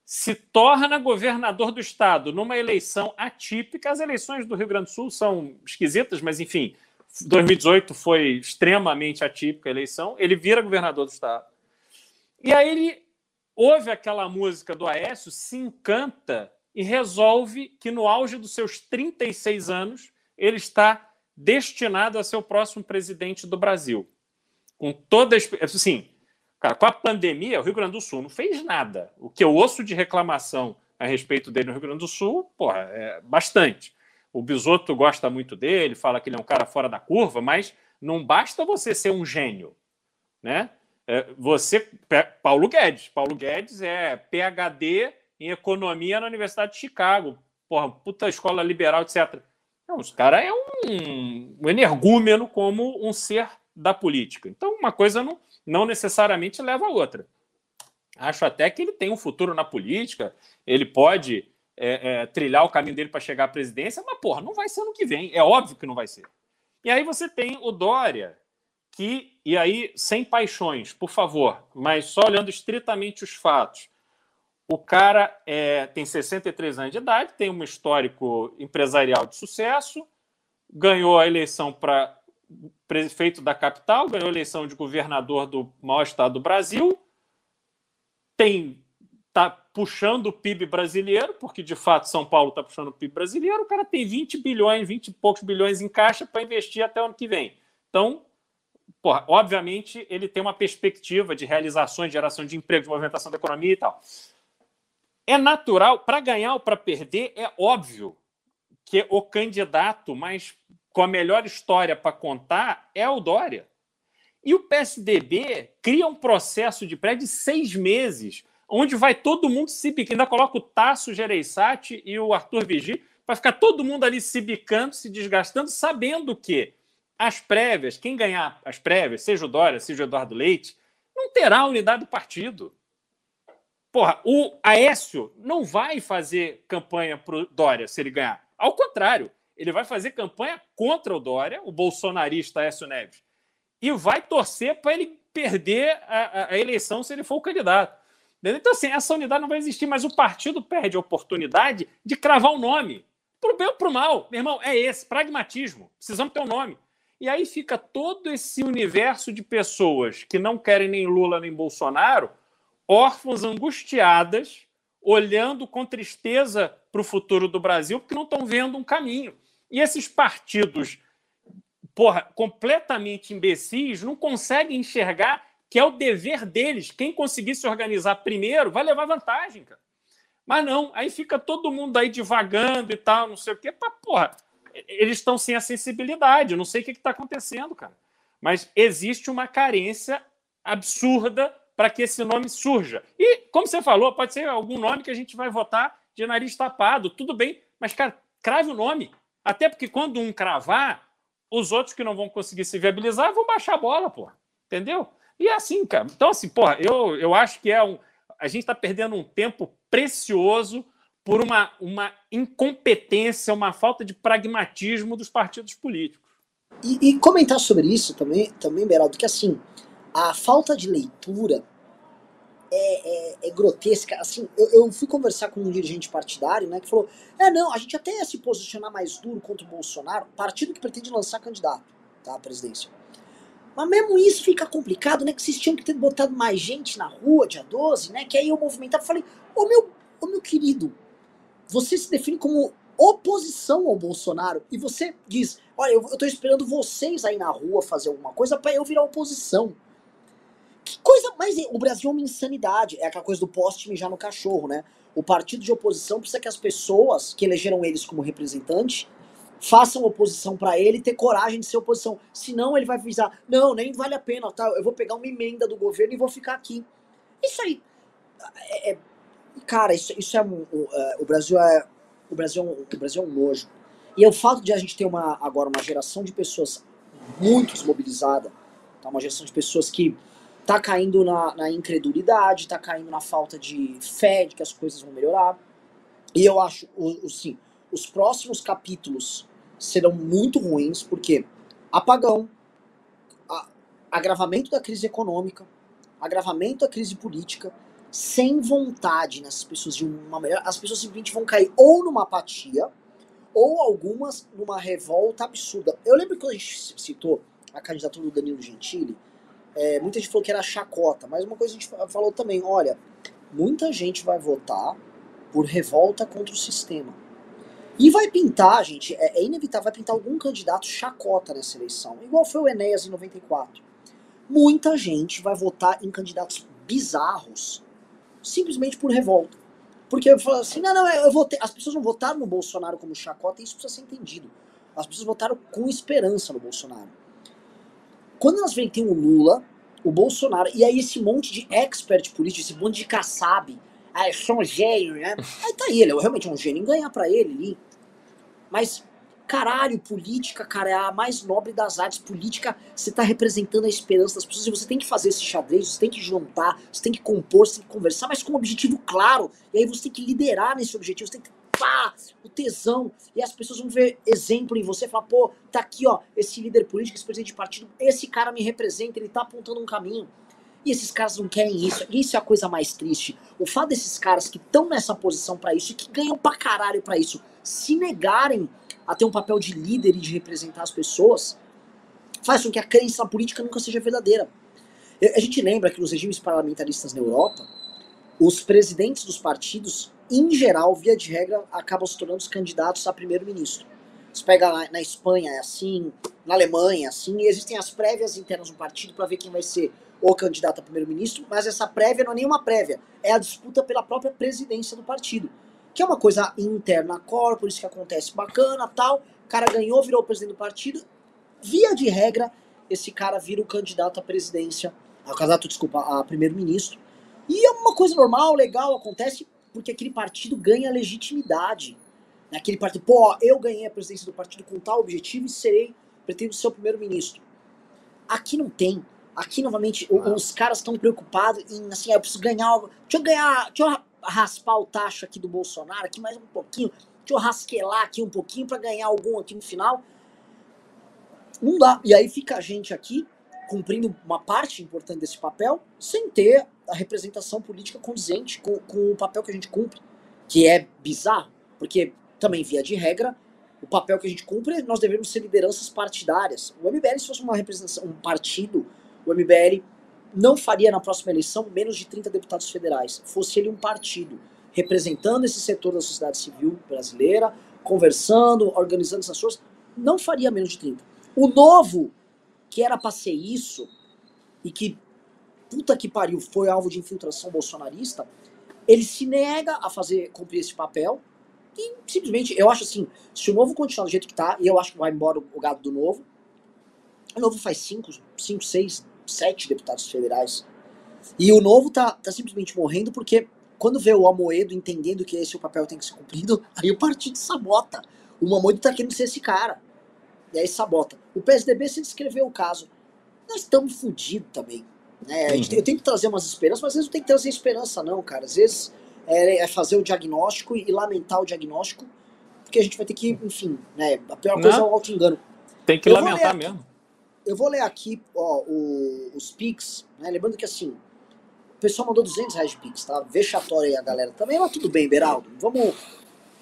se torna governador do estado numa eleição atípica. As eleições do Rio Grande do Sul são esquisitas, mas enfim, 2018 foi extremamente atípica a eleição. Ele vira governador do estado. E aí ele ouve aquela música do Aécio, se encanta e resolve que no auge dos seus 36 anos ele está destinado a ser o próximo presidente do Brasil. Com toda a. Assim, Cara, com a pandemia, o Rio Grande do Sul não fez nada. O que eu ouço de reclamação a respeito dele no Rio Grande do Sul, porra, é bastante. O Bisoto gosta muito dele, fala que ele é um cara fora da curva, mas não basta você ser um gênio, né? É, você, Paulo Guedes, Paulo Guedes é PhD em economia na Universidade de Chicago, porra, puta escola liberal, etc. Não, os cara é um, um energúmeno como um ser da política. Então, uma coisa não, não necessariamente leva a outra. Acho até que ele tem um futuro na política, ele pode é, é, trilhar o caminho dele para chegar à presidência, mas, porra, não vai ser ano que vem. É óbvio que não vai ser. E aí você tem o Dória, que, e aí, sem paixões, por favor, mas só olhando estritamente os fatos. O cara é, tem 63 anos de idade, tem um histórico empresarial de sucesso, ganhou a eleição para prefeito da capital, ganhou a eleição de governador do maior estado do Brasil, tem tá puxando o PIB brasileiro, porque de fato São Paulo está puxando o PIB brasileiro, o cara tem 20 bilhões, 20 e poucos bilhões em caixa para investir até o ano que vem. Então, porra, obviamente, ele tem uma perspectiva de realizações, de geração de emprego, de movimentação da economia e tal. É natural, para ganhar ou para perder, é óbvio que o candidato mais com a melhor história para contar é o Dória. E o PSDB cria um processo de pré de seis meses, onde vai todo mundo se bicando. Ainda coloca o Tasso Gereissati e o Arthur Vigi para ficar todo mundo ali se bicando, se desgastando, sabendo que as prévias, quem ganhar as prévias, seja o Dória, seja o Eduardo Leite, não terá unidade do partido. Porra, o Aécio não vai fazer campanha para o Dória se ele ganhar. Ao contrário, ele vai fazer campanha contra o Dória, o bolsonarista Aécio Neves e vai torcer para ele perder a, a, eleição se ele for o candidato. Então, assim, essa unidade não vai existir, mas o partido perde a oportunidade de cravar o um nome. Para o bem ou para o mal. Meu irmão, é esse, pragmatismo. Precisamos ter um nome. E aí fica todo esse universo de pessoas que não querem nem Lula nem Bolsonaro, órfãos angustiadas, olhando com tristeza para o futuro do Brasil, porque não estão vendo um caminho. E esses partidos porra, completamente imbecis, não conseguem enxergar que é o dever deles. Quem conseguir se organizar primeiro vai levar vantagem, cara. Mas não, aí fica todo mundo aí divagando e tal, não sei o quê. Pá, porra, eles estão sem a sensibilidade. Eu não sei o que está acontecendo, cara. Mas existe uma carência absurda para que esse nome surja. E, como você falou, pode ser algum nome que a gente vai votar de nariz tapado, tudo bem, mas, cara, crave o nome. Até porque quando um cravar, os outros que não vão conseguir se viabilizar vão baixar a bola, porra. Entendeu? E é assim, cara. Então, assim, porra, eu, eu acho que é um. A gente está perdendo um tempo precioso por uma, uma incompetência, uma falta de pragmatismo dos partidos políticos. E, e comentar sobre isso também, também, Beraldo, que assim, a falta de leitura é, é, é, grotesca. Assim, eu, eu, fui conversar com um dirigente partidário, né, que falou: é, não, a gente até ia se posicionar mais duro contra o Bolsonaro, partido que pretende lançar candidato tá, à presidência. Mas mesmo isso fica complicado, né? Que vocês tinham que ter botado mais gente na rua, dia 12, né? Que aí eu movimentava. Falei, ô meu, ô meu querido, você se define como oposição ao Bolsonaro e você diz: olha, eu, eu tô esperando vocês aí na rua fazer alguma coisa para eu virar oposição. Que coisa mais. O Brasil é uma insanidade. É aquela coisa do poste mijar no cachorro, né? O partido de oposição precisa que as pessoas que elegeram eles como representante façam oposição para ele ter coragem de ser oposição. Senão ele vai avisar: não, nem vale a pena, tá? Eu vou pegar uma emenda do governo e vou ficar aqui. Isso aí. É, é, cara, isso, isso é, um, é. O Brasil é. O Brasil é, um, o Brasil é um nojo. E é o fato de a gente ter uma, agora uma geração de pessoas muito desmobilizada, tá? uma geração de pessoas que tá caindo na, na incredulidade, tá caindo na falta de fé de que as coisas vão melhorar. E eu acho, o, o, sim, os próximos capítulos serão muito ruins, porque apagão, a, agravamento da crise econômica, agravamento da crise política, sem vontade nessas pessoas de uma melhor, as pessoas simplesmente vão cair ou numa apatia, ou algumas numa revolta absurda. Eu lembro que a gente citou a candidatura do Danilo Gentili, é, muita gente falou que era chacota, mas uma coisa a gente falou também, olha, muita gente vai votar por revolta contra o sistema. E vai pintar, gente, é, é inevitável, vai pintar algum candidato chacota nessa eleição, igual foi o Enéas em 94. Muita gente vai votar em candidatos bizarros, simplesmente por revolta. Porque eu falo assim, não, não, eu votei. As pessoas não votaram no Bolsonaro como chacota, e isso precisa ser entendido. As pessoas votaram com esperança no Bolsonaro. Quando elas veem tem o Lula, o Bolsonaro, e aí esse monte de expert político, esse monte de kassab, ah, eu sou um gênio, né? Aí tá ele, é realmente um gênio ganhar pra ele ali. Mas, Caralho, política, cara, é a mais nobre das artes. Política, você tá representando a esperança das pessoas e você tem que fazer esse xadrez, você tem que juntar, você tem que compor, você tem que conversar, mas com um objetivo claro. E aí você tem que liderar nesse objetivo, você tem que pá, o tesão. E as pessoas vão ver exemplo em você e falar, pô, tá aqui, ó, esse líder político, esse presidente de partido, esse cara me representa, ele tá apontando um caminho. E esses caras não querem isso. Isso é a coisa mais triste. O fato desses caras que estão nessa posição para isso e que ganham pra caralho pra isso se negarem a ter um papel de líder e de representar as pessoas, faz com que a crença política nunca seja verdadeira. A gente lembra que nos regimes parlamentaristas na Europa, os presidentes dos partidos, em geral, via de regra, acabam se tornando os candidatos a primeiro-ministro. Você pega lá na Espanha, é assim, na Alemanha, é assim, e existem as prévias internas do partido para ver quem vai ser o candidato a primeiro-ministro, mas essa prévia não é nenhuma prévia, é a disputa pela própria presidência do partido que é uma coisa interna core, por isso que acontece bacana tal. O cara ganhou, virou presidente do partido. Via de regra, esse cara vira o candidato à presidência, a candidato, desculpa, a primeiro-ministro. E é uma coisa normal, legal, acontece porque aquele partido ganha legitimidade. Aquele partido, pô, eu ganhei a presidência do partido com tal objetivo e serei, pretendo ser o primeiro-ministro. Aqui não tem. Aqui, novamente, ah. os caras estão preocupados em, assim, ah, eu preciso ganhar algo. Deixa eu ganhar, deixa eu raspar o tacho aqui do Bolsonaro, aqui mais um pouquinho, deixa eu rasquelar aqui um pouquinho para ganhar algum aqui no final. Não dá. E aí fica a gente aqui cumprindo uma parte importante desse papel sem ter a representação política condizente com, com o papel que a gente cumpre, que é bizarro, porque também via de regra o papel que a gente cumpre, nós devemos ser lideranças partidárias. O MBL, se fosse uma representação, um partido, o MBL não faria na próxima eleição menos de 30 deputados federais, fosse ele um partido representando esse setor da sociedade civil brasileira, conversando, organizando essas coisas, não faria menos de 30. O novo, que era para ser isso, e que, puta que pariu, foi alvo de infiltração bolsonarista, ele se nega a fazer cumprir esse papel, e simplesmente, eu acho assim, se o novo continuar do jeito que tá, e eu acho que vai embora o gado do novo, o novo faz 5, 5, 6, sete deputados federais. E o novo tá, tá simplesmente morrendo porque quando vê o Amoedo entendendo que esse é o papel tem que ser cumprido, aí o partido sabota. O Amoedo tá querendo ser esse cara. E aí sabota. O PSDB se descreveu o caso. Nós estamos fodidos também. Né? Uhum. Eu tenho que trazer umas esperanças, mas às vezes não tem que trazer esperança, não, cara. Às vezes é, é fazer o diagnóstico e lamentar o diagnóstico, porque a gente vai ter que, enfim, né? A pior coisa não. é o auto-engano. Tem que eu lamentar mesmo eu vou ler aqui ó, o, os Pix, né? Lembrando que assim, o pessoal mandou 200 reais de Pix, tá? Vexatório aí a galera também, mas tudo bem, Beraldo. Vamos.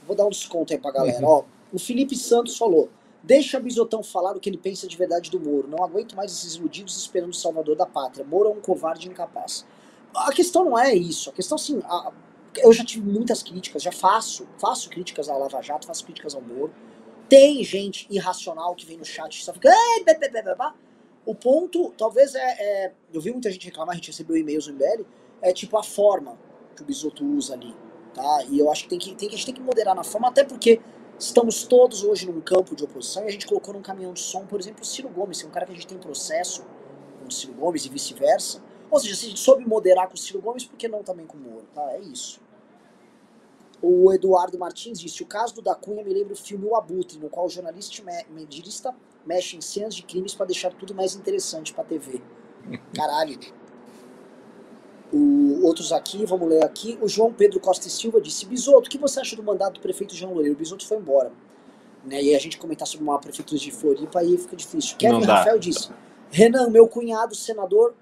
Vou dar um desconto aí pra galera. Uhum. Ó, o Felipe Santos falou: Deixa Bisotão falar o que ele pensa de verdade do Moro. Não aguento mais esses iludidos esperando o salvador da pátria. Moro é um covarde incapaz. A questão não é isso. A questão, assim, a, eu já tive muitas críticas, já faço, faço críticas à Lava Jato, faço críticas ao Moro. Tem gente irracional que vem no chat e só fica. O ponto, talvez é, é, Eu vi muita gente reclamar, a gente recebeu e-mails no MBL, é tipo a forma que o Bisoto usa ali. Tá? E eu acho que, tem que, tem que a gente tem que moderar na forma, até porque estamos todos hoje num campo de oposição e a gente colocou num caminhão de som, por exemplo, o Ciro Gomes, que é um cara que a gente tem processo com o Ciro Gomes e vice-versa. Ou seja, se a gente soube moderar com o Ciro Gomes, por que não também com o Moro? Tá? É isso. O Eduardo Martins disse: O caso do da Cunha me lembra o filme O Abutre, no qual o jornalista mendirista mexe em cenas de crimes para deixar tudo mais interessante para TV. Caralho. O, outros aqui, vamos ler aqui. O João Pedro Costa e Silva disse: Bisoto, o que você acha do mandato do prefeito João Loureiro? O Bisoto foi embora. Né? E a gente comentar sobre uma prefeitura de Floripa aí fica difícil. Kevin Rafael disse: Renan, meu cunhado, senador,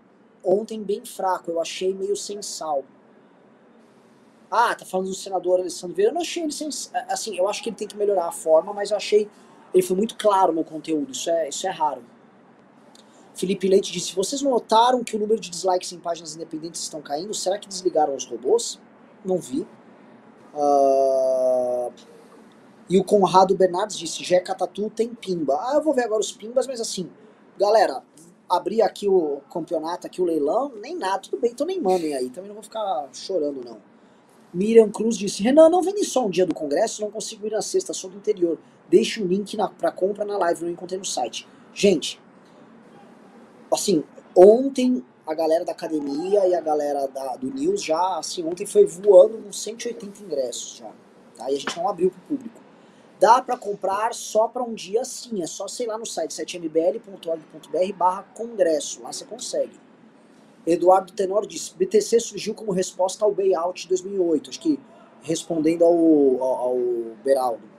ontem bem fraco, eu achei meio sem sal. Ah, tá falando do senador Alessandro Vieira. Eu não achei ele sem. Assim, eu acho que ele tem que melhorar a forma, mas eu achei. Ele foi muito claro no conteúdo. Isso é, isso é raro. Felipe Leite disse: Vocês notaram que o número de dislikes em páginas independentes estão caindo? Será que desligaram os robôs? Não vi. Uh... E o Conrado Bernardes disse: Jeca Tatu tem pimba. Ah, eu vou ver agora os pimbas, mas assim, galera, abrir aqui o campeonato, aqui o leilão, nem nada, tudo bem, então nem mandem aí. Também não vou ficar chorando, não. Miriam Cruz disse: Renan, não vem só um dia do congresso, não consigo ir na sexta, sou do interior. Deixe o link para compra na live, não encontrei no site. Gente, assim, ontem a galera da academia e a galera da, do News já, assim, ontem foi voando uns 180 ingressos já. Tá? E a gente não abriu para o público. Dá para comprar só para um dia sim, é só sei lá no site 7mbl.org.br barra congresso, lá você consegue. Eduardo Tenor disse, BTC surgiu como resposta ao bailout de 2008, acho que respondendo ao, ao, ao Beraldo.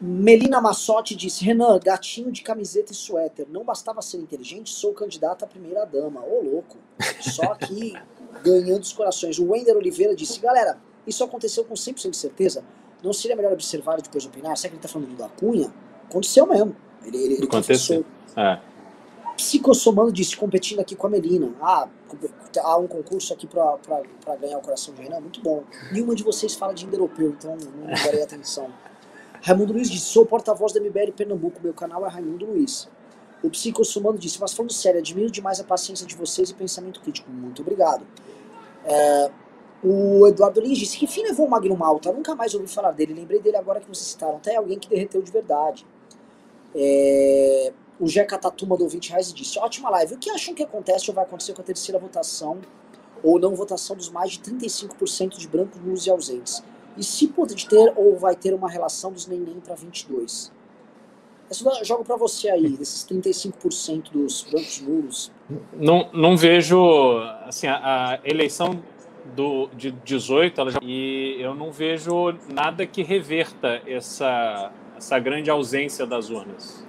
Melina Massotti disse, Renan, gatinho de camiseta e suéter, não bastava ser inteligente, sou candidata à primeira dama. Ô louco, só aqui ganhando os corações. O Wender Oliveira disse, galera, isso aconteceu com 100% de certeza? Não seria melhor observar e depois opinar? Será que ele tá falando do da Cunha? Aconteceu mesmo. Ele, ele, ele Aconteceu. É. Psicossomando disse, competindo aqui com a Melina. Ah, há um concurso aqui pra, pra, pra ganhar o coração de Renan, muito bom. Nenhuma de vocês fala de indo-europeu, então não darei atenção. Raimundo Luiz disse, sou porta-voz da MBL Pernambuco, meu canal é Raimundo Luiz. O Psicossomando disse, mas falando sério, admiro demais a paciência de vocês e pensamento crítico. Muito obrigado. É, o Eduardo Lins disse, que fim levou o Magno Malta? nunca mais ouvi falar dele, lembrei dele agora que vocês citaram. Até alguém que derreteu de verdade. É, o Jeca Tatu mandou 20 reais disse: Ótima live. O que acham que acontece ou vai acontecer com a terceira votação ou não votação dos mais de 35% de brancos, nulos e ausentes? E se pode ter ou vai ter uma relação dos neném para 22? Essa eu jogo para você aí, desses 35% dos brancos nulos. Não, não vejo assim a, a eleição do, de 18 ela já, e eu não vejo nada que reverta essa, essa grande ausência das urnas.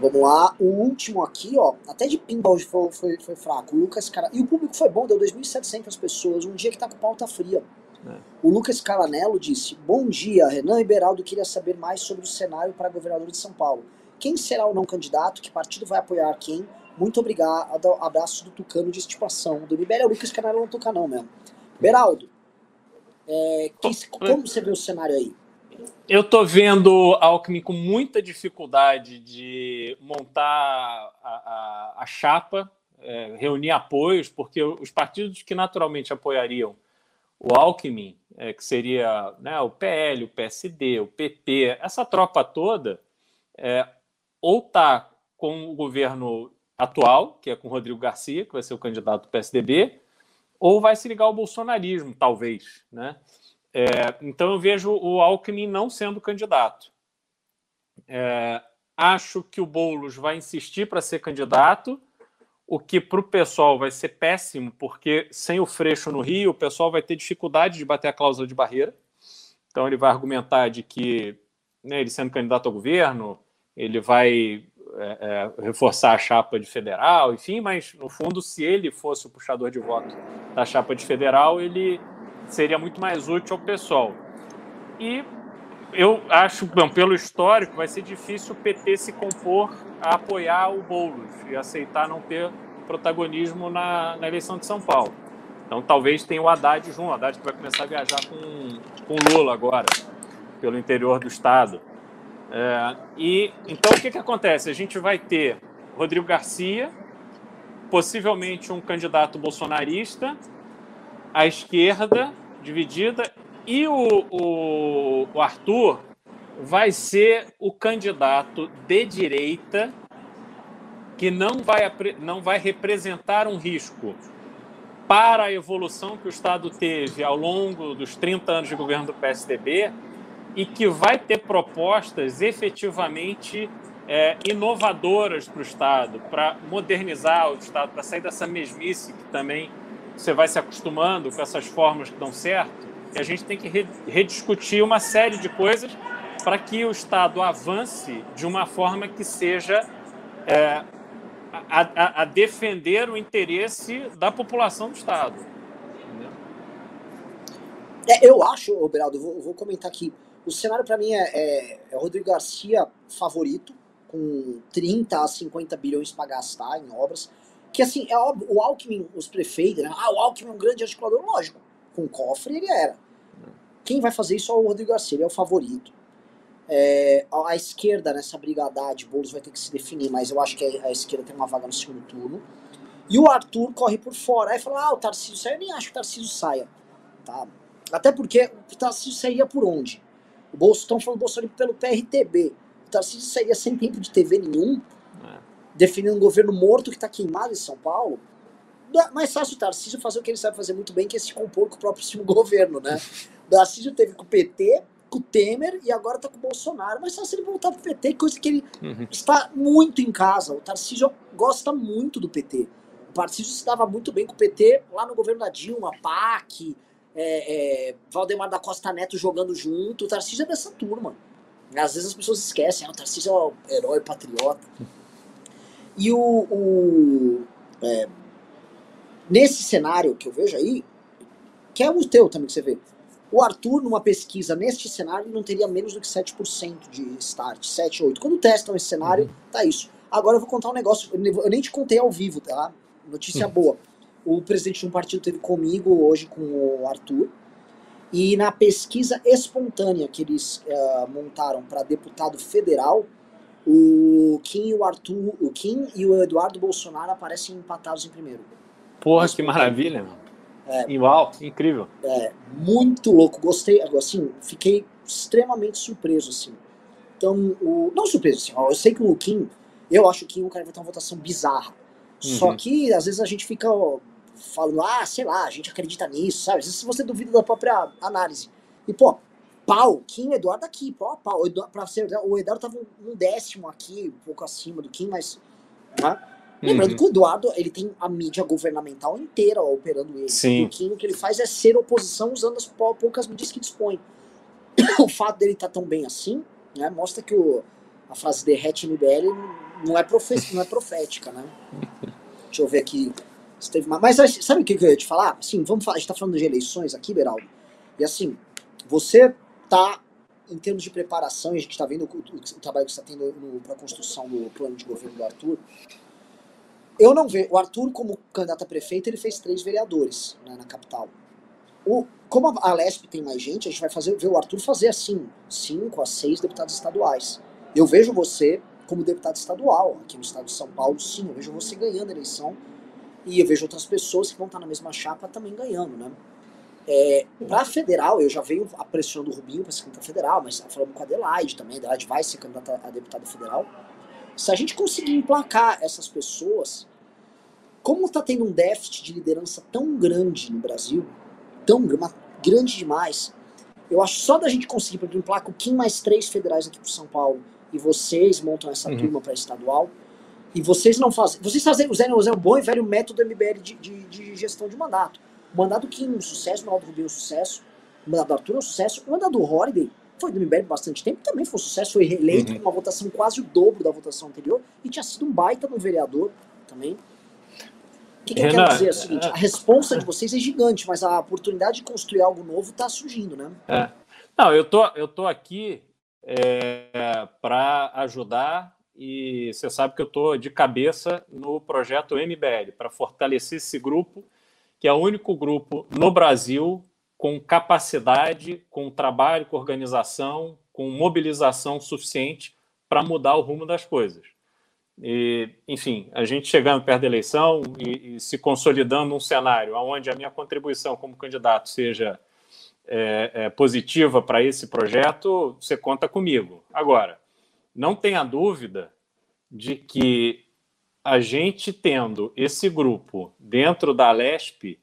Vamos lá, o último aqui, ó, até de pinball foi, foi, foi fraco. O Lucas Cara... E o público foi bom, deu 2.700 pessoas, um dia que tá com pauta fria. É. O Lucas Calanello disse: Bom dia, Renan Iberaldo queria saber mais sobre o cenário para governador de São Paulo. Quem será o não candidato? Que partido vai apoiar quem? Muito obrigado. Abraço do Tucano de estipação. Do Libério é o Lucas Calanello, não Tucanão mesmo. Beraldo, é, que, como você vê o cenário aí? Eu estou vendo Alckmin com muita dificuldade de montar a, a, a chapa, é, reunir apoios, porque os partidos que naturalmente apoiariam o Alckmin, é, que seria né, o PL, o PSD, o PP, essa tropa toda, é, ou está com o governo atual, que é com Rodrigo Garcia, que vai ser o candidato do PSDB, ou vai se ligar ao bolsonarismo, talvez, né? É, então eu vejo o Alckmin não sendo candidato. É, acho que o Boulos vai insistir para ser candidato, o que para o pessoal vai ser péssimo, porque sem o Freixo no Rio, o pessoal vai ter dificuldade de bater a cláusula de barreira. Então ele vai argumentar de que né, ele sendo candidato ao governo, ele vai é, é, reforçar a chapa de federal, enfim, mas no fundo, se ele fosse o puxador de voto da chapa de federal, ele seria muito mais útil ao pessoal. E eu acho, bom, pelo histórico, vai ser difícil o PT se compor a apoiar o Boulos e aceitar não ter protagonismo na, na eleição de São Paulo. Então talvez tenha o Haddad junto, o Haddad que vai começar a viajar com, com Lula agora, pelo interior do estado. É, e então o que, que acontece? A gente vai ter Rodrigo Garcia, possivelmente um candidato bolsonarista, a esquerda dividida e o, o, o Arthur vai ser o candidato de direita que não vai, não vai representar um risco para a evolução que o Estado teve ao longo dos 30 anos de governo do PSDB e que vai ter propostas efetivamente é, inovadoras para o Estado, para modernizar o Estado, para sair dessa mesmice que também você vai se acostumando com essas formas que dão certo, a gente tem que rediscutir uma série de coisas para que o Estado avance de uma forma que seja é, a, a, a, defender o interesse da população do Estado. É, eu acho, Beraldo, vou, vou, comentar aqui. O cenário para mim é, é, é Rodrigo Garcia favorito, com 30 a 50 bilhões para gastar em obras. Que assim, é óbvio, o Alckmin, os prefeitos, né? Ah, o Alckmin é um grande articulador, lógico. Com cofre ele era. Quem vai fazer isso é o Rodrigo Garcia, ele é o favorito. É, a, esquerda nessa briga Haddad, Boulos vai ter que se definir, mas eu acho que a, a, esquerda tem uma vaga no segundo turno. E o Arthur corre por fora. Aí fala, ah, o Tarcísio sai. Eu nem acho que o Tarcísio saia. Tá? Até porque o Tarcísio sairia por onde? O Bolso, estão falando do Bolsonaro pelo PRTB. O Tarcísio sairia sem tempo de TV nenhum definindo um governo morto que está queimado em São Paulo. Mais fácil o Tarcísio fazer o que ele sabe fazer muito bem, que é se compor com o próprio governo, né? O Tarcísio teve com o PT, com o Temer e agora tá com o Bolsonaro. Mas só se ele voltar pro PT, coisa que ele uhum. está muito em casa. O Tarcísio gosta muito do PT. O Tarcísio se dava muito bem com o PT lá no governo da Dilma, PAC, é, é, Valdemar da Costa Neto jogando junto. O Tarcísio é dessa turma. Às vezes as pessoas esquecem, ah, o Tarcísio é o herói patriota. E o. o é, nesse cenário que eu vejo aí, que é o teu também que você vê, o Arthur, numa pesquisa neste cenário, não teria menos do que 7% de start, 7, 8. Quando testam esse cenário, uhum. tá isso. Agora eu vou contar um negócio, eu nem te contei ao vivo, tá? Notícia uhum. boa. O presidente de um partido teve comigo hoje com o Arthur. E na pesquisa espontânea que eles uh, montaram para deputado federal, o Kim e o Arthur, o Kim e o Eduardo Bolsonaro aparecem empatados em primeiro. Porra, que maravilha, mano. É, Uau, incrível. É, muito louco. Gostei, assim, fiquei extremamente surpreso, assim. Então, o, não surpreso, assim, ó, eu sei que o Kim, eu acho que o cara vai ter uma votação bizarra. Uhum. Só que, às vezes, a gente fica ó, falando, ah, sei lá, a gente acredita nisso, sabe? Às vezes você duvida da própria análise. E, pô, pau, Kim Eduardo aqui, pau a pau. O Eduardo, pra ser, o Eduardo tava um, um décimo aqui, um pouco acima do Kim, mas. Né? Lembrando uhum. que o Eduardo, ele tem a mídia governamental inteira operando ele. Sim. O que ele faz é ser oposição usando as poucas mídias que dispõe. o fato dele estar tá tão bem assim, né, mostra que o, a frase derrete MBL não é, profe, não é profética, né? Deixa eu ver aqui. Teve uma... Mas sabe o que eu ia te falar? Assim, vamos falar, a gente tá falando de eleições aqui, Beraldo. E assim, você tá, em termos de preparação, e a gente está vendo o, o, o, trabalho que você está tendo para a construção do plano de governo do Arthur, eu não vejo. O Arthur, como candidato a prefeito, ele fez três vereadores né, na capital. O, como a Lesp tem mais gente, a gente vai fazer, ver o Arthur fazer assim, cinco a seis deputados estaduais. Eu vejo você como deputado estadual aqui no estado de São Paulo, sim, eu vejo você ganhando a eleição e eu vejo outras pessoas que vão estar na mesma chapa também ganhando, né? É, para federal, eu já venho pressionando o Rubinho para ser candidato federal, mas falando com a Adelaide também, a Adelaide vai ser candidata a deputada federal. Se a gente conseguir emplacar essas pessoas, como está tendo um déficit de liderança tão grande no Brasil, tão grande demais, eu acho só da gente conseguir, por exemplo, o Kim mais três federais aqui para São Paulo, e vocês montam essa uhum. turma para estadual, e vocês não fazem. Vocês fazem, usam, usam o bom e velho método MBL de, de, de, gestão de mandato. O mandato Kim um sucesso, o mandato Rubinho um sucesso, o mandato do Arthur é um sucesso, o mandato do Holiday foi do MBL bastante tempo, também foi um sucesso, foi reeleito uhum. com uma votação quase o dobro da votação anterior, e tinha sido um baita no vereador também. O que, que Renan, eu quero dizer é o seguinte, a resposta de vocês é gigante, mas a oportunidade de construir algo novo está surgindo, né? É. Não, eu tô, eu tô aqui é, para ajudar e você sabe que eu estou de cabeça no projeto MBL para fortalecer esse grupo, que é o único grupo no Brasil com capacidade, com trabalho, com organização, com mobilização suficiente para mudar o rumo das coisas. E, enfim, a gente chegando perto da eleição e, e se consolidando um cenário onde a minha contribuição como candidato seja é, é, positiva para esse projeto, você conta comigo. Agora, não tenha dúvida de que a gente tendo esse grupo dentro da Lesp,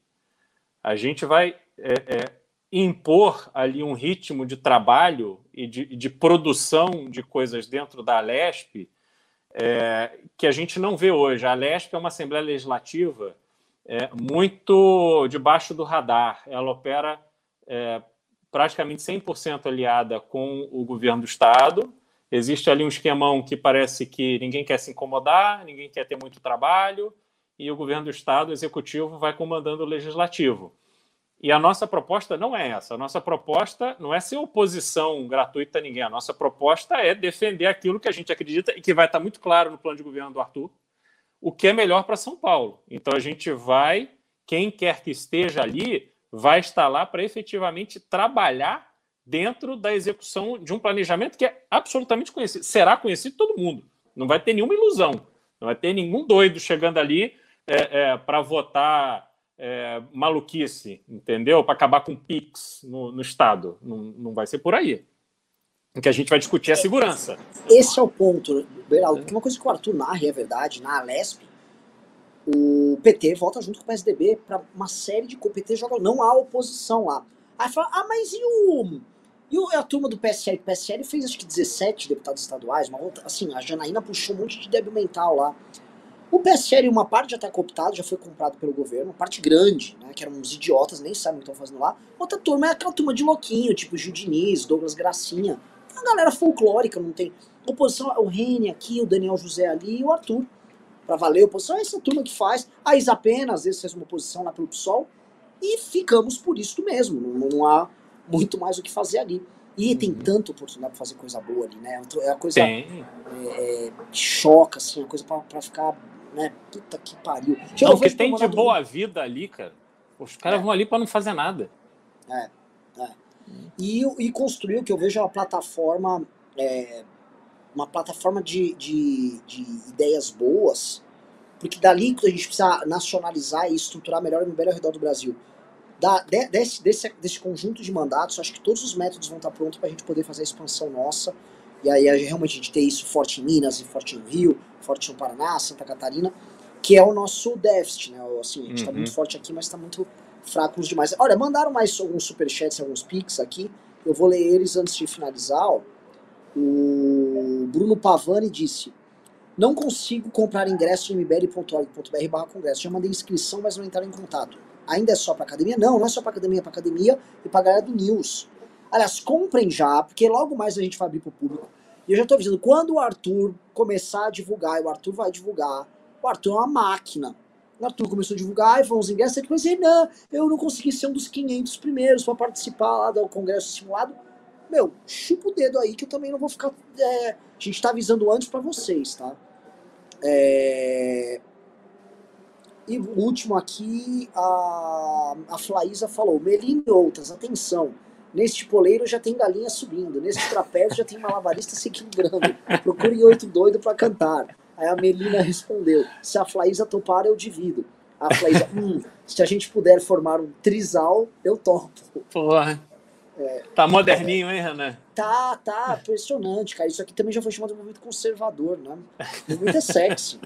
a gente vai é, é, impor ali um ritmo de trabalho e de, de produção de coisas dentro da Lesp é, que a gente não vê hoje. A Lesp é uma Assembleia Legislativa é, muito debaixo do radar. Ela opera é, praticamente 100% aliada com o governo do Estado. Existe ali um esquemão que parece que ninguém quer se incomodar, ninguém quer ter muito trabalho, e o governo do Estado, o executivo, vai comandando o legislativo. E a nossa proposta não é essa. A nossa proposta não é ser oposição gratuita a ninguém. A nossa proposta é defender aquilo que a gente acredita e que vai estar muito claro no plano de governo do Arthur, o que é melhor para São Paulo. Então a gente vai, quem quer que esteja ali, vai estar lá para efetivamente trabalhar dentro da execução de um planejamento que é absolutamente conhecido. Será conhecido todo mundo. Não vai ter nenhuma ilusão. Não vai ter nenhum doido chegando ali é, é, para votar é, maluquice, entendeu? Para acabar com o PIX no, no Estado. Não, não vai ser por aí. O que a gente vai discutir é a segurança. Esse é o ponto, Beraldo. Porque uma coisa que o Arthur narra, é verdade, na Alesp, o PT vota junto com o PSDB para uma série de. O PT joga. Não há oposição lá. Aí fala, ah, mas e o. E a turma do PSL? O PSL fez acho que 17 deputados estaduais, uma outra, assim, a Janaína puxou um monte de débil mental lá. O PSL, uma parte já está cooptado, já foi comprado pelo governo, uma parte grande, né, que eram uns idiotas, nem sabem o que estão fazendo lá. Outra turma é aquela turma de louquinho, tipo Gil Diniz, Douglas Gracinha. Uma galera folclórica, não tem. Oposição, o Rene aqui, o Daniel José ali e o Arthur. Pra valer a oposição, é essa turma que faz. A Isa Pena, às vezes, faz uma oposição lá pelo PSOL. E ficamos por isso mesmo. Não, não há muito mais o que fazer ali. E tem uhum. tanta oportunidade pra fazer coisa boa ali, né? É a coisa é, é, que choca, assim, a coisa pra ficar né? Puta que pariu. Não, o que tem de boa vida ali, cara. Os caras é. vão ali para não fazer nada. É, é. E, e construiu, que eu vejo, uma plataforma, é, uma plataforma de, de, de ideias boas, porque dali que a gente precisa nacionalizar e estruturar melhor o MBL ao redor do Brasil. Da, de, desse, desse, desse conjunto de mandatos, acho que todos os métodos vão estar prontos para a gente poder fazer a expansão nossa e aí realmente a gente tem isso forte em Minas e forte no Rio, forte no Paraná, Santa Catarina, que é o nosso déficit, né? Assim, a gente está uhum. muito forte aqui, mas está muito fraco nos demais. Olha, mandaram mais alguns superchats, alguns pics aqui. Eu vou ler eles antes de finalizar. Ó. O Bruno Pavani disse: Não consigo comprar ingresso em mbl.org.br barra congresso. Já mandei inscrição, mas não entraram em contato. Ainda é só para academia? Não, não é só para academia, é para academia e para galera do News. Aliás, comprem já, porque logo mais a gente vai abrir pro público. E eu já tô avisando, quando o Arthur começar a divulgar, e o Arthur vai divulgar, o Arthur é uma máquina. O Arthur começou a divulgar, e foram os ingressos, ele dizer, não, eu não consegui ser um dos 500 primeiros para participar lá do congresso simulado. Meu, chupa o dedo aí que eu também não vou ficar... É, a gente tá avisando antes para vocês, tá? É... E o último aqui, a, a Flaísa falou, Melina e outras, atenção, Neste poleiro já tem galinha subindo. Neste trapézio já tem malabarista se equilibrando. Procurem oito doido para cantar. Aí a Melina respondeu: Se a Flaísa topar, eu divido. A Flaísa, hum, se a gente puder formar um trisal, eu topo. Porra. É, tá moderninho, hein, Renan? Tá, tá, impressionante, cara. Isso aqui também já foi chamado de movimento conservador, né? O movimento é sexy.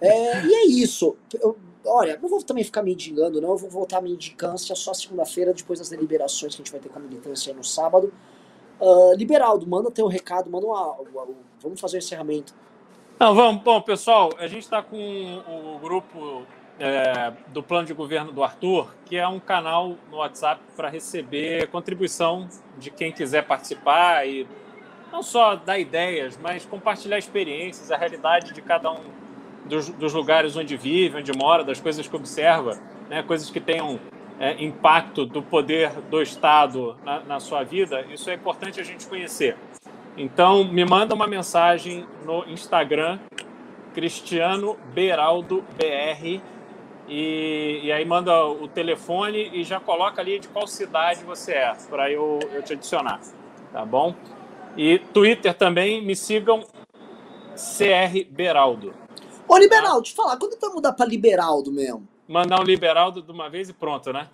É, e é isso. Eu, olha, não vou também ficar me indicando, não. Eu vou voltar a minha indicância só segunda-feira, depois das deliberações que a gente vai ter com a militância no sábado. Uh, Liberaldo, manda teu recado, manda uma, uma, uma, Vamos fazer o encerramento. Não, vamos. Bom, pessoal, a gente está com o grupo é, do plano de governo do Arthur, que é um canal no WhatsApp para receber contribuição de quem quiser participar e não só dar ideias, mas compartilhar experiências, a realidade de cada um dos, dos lugares onde vive, onde mora, das coisas que observa, né, coisas que tenham é, impacto do poder do Estado na, na sua vida, isso é importante a gente conhecer. Então, me manda uma mensagem no Instagram, Cristiano Beraldo BR, e, e, aí manda o telefone e já coloca ali de qual cidade você é, para eu, eu te adicionar, tá bom? E Twitter também, me sigam, CR Beraldo. Ô, Liberaldo, te falar, quando vai mudar pra Liberaldo mesmo? Mandar um Liberaldo de uma vez e pronto, né?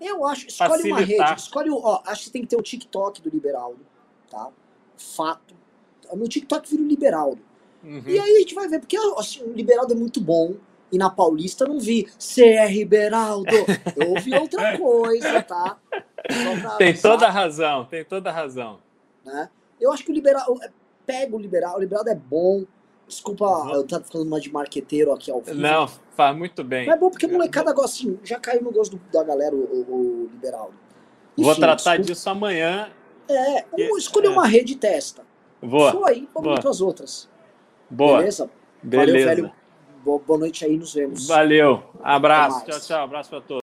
Eu acho, escolhe Facilitar. uma rede, escolhe, ó, acho que tem que ter o TikTok do Liberaldo, tá? Fato. O meu TikTok vira o Liberaldo. Uhum. E aí a gente vai ver, porque assim, o Liberaldo é muito bom, e na Paulista eu não vi CR Liberaldo, eu ouvi outra coisa, tá? Tem avisar, toda a razão, tem toda a razão. Né? Eu acho que o Liberaldo, pega o Liberaldo, o Liberaldo é bom, Desculpa, eu tava falando mais de marqueteiro aqui ao vivo. Não, faz muito bem. Mas é bom porque a molecada gosta assim, já caiu no gosto da galera, o, o, o liberal. Enfim, Vou tratar desculpa. disso amanhã. É, que... escolher é. uma rede e testa. Boa. Foi, vamos para as outras. Boa. Beleza? Beleza. Valeu, velho. Boa noite aí, nos vemos. Valeu. Abraço. Tchau, tchau. Abraço para todos.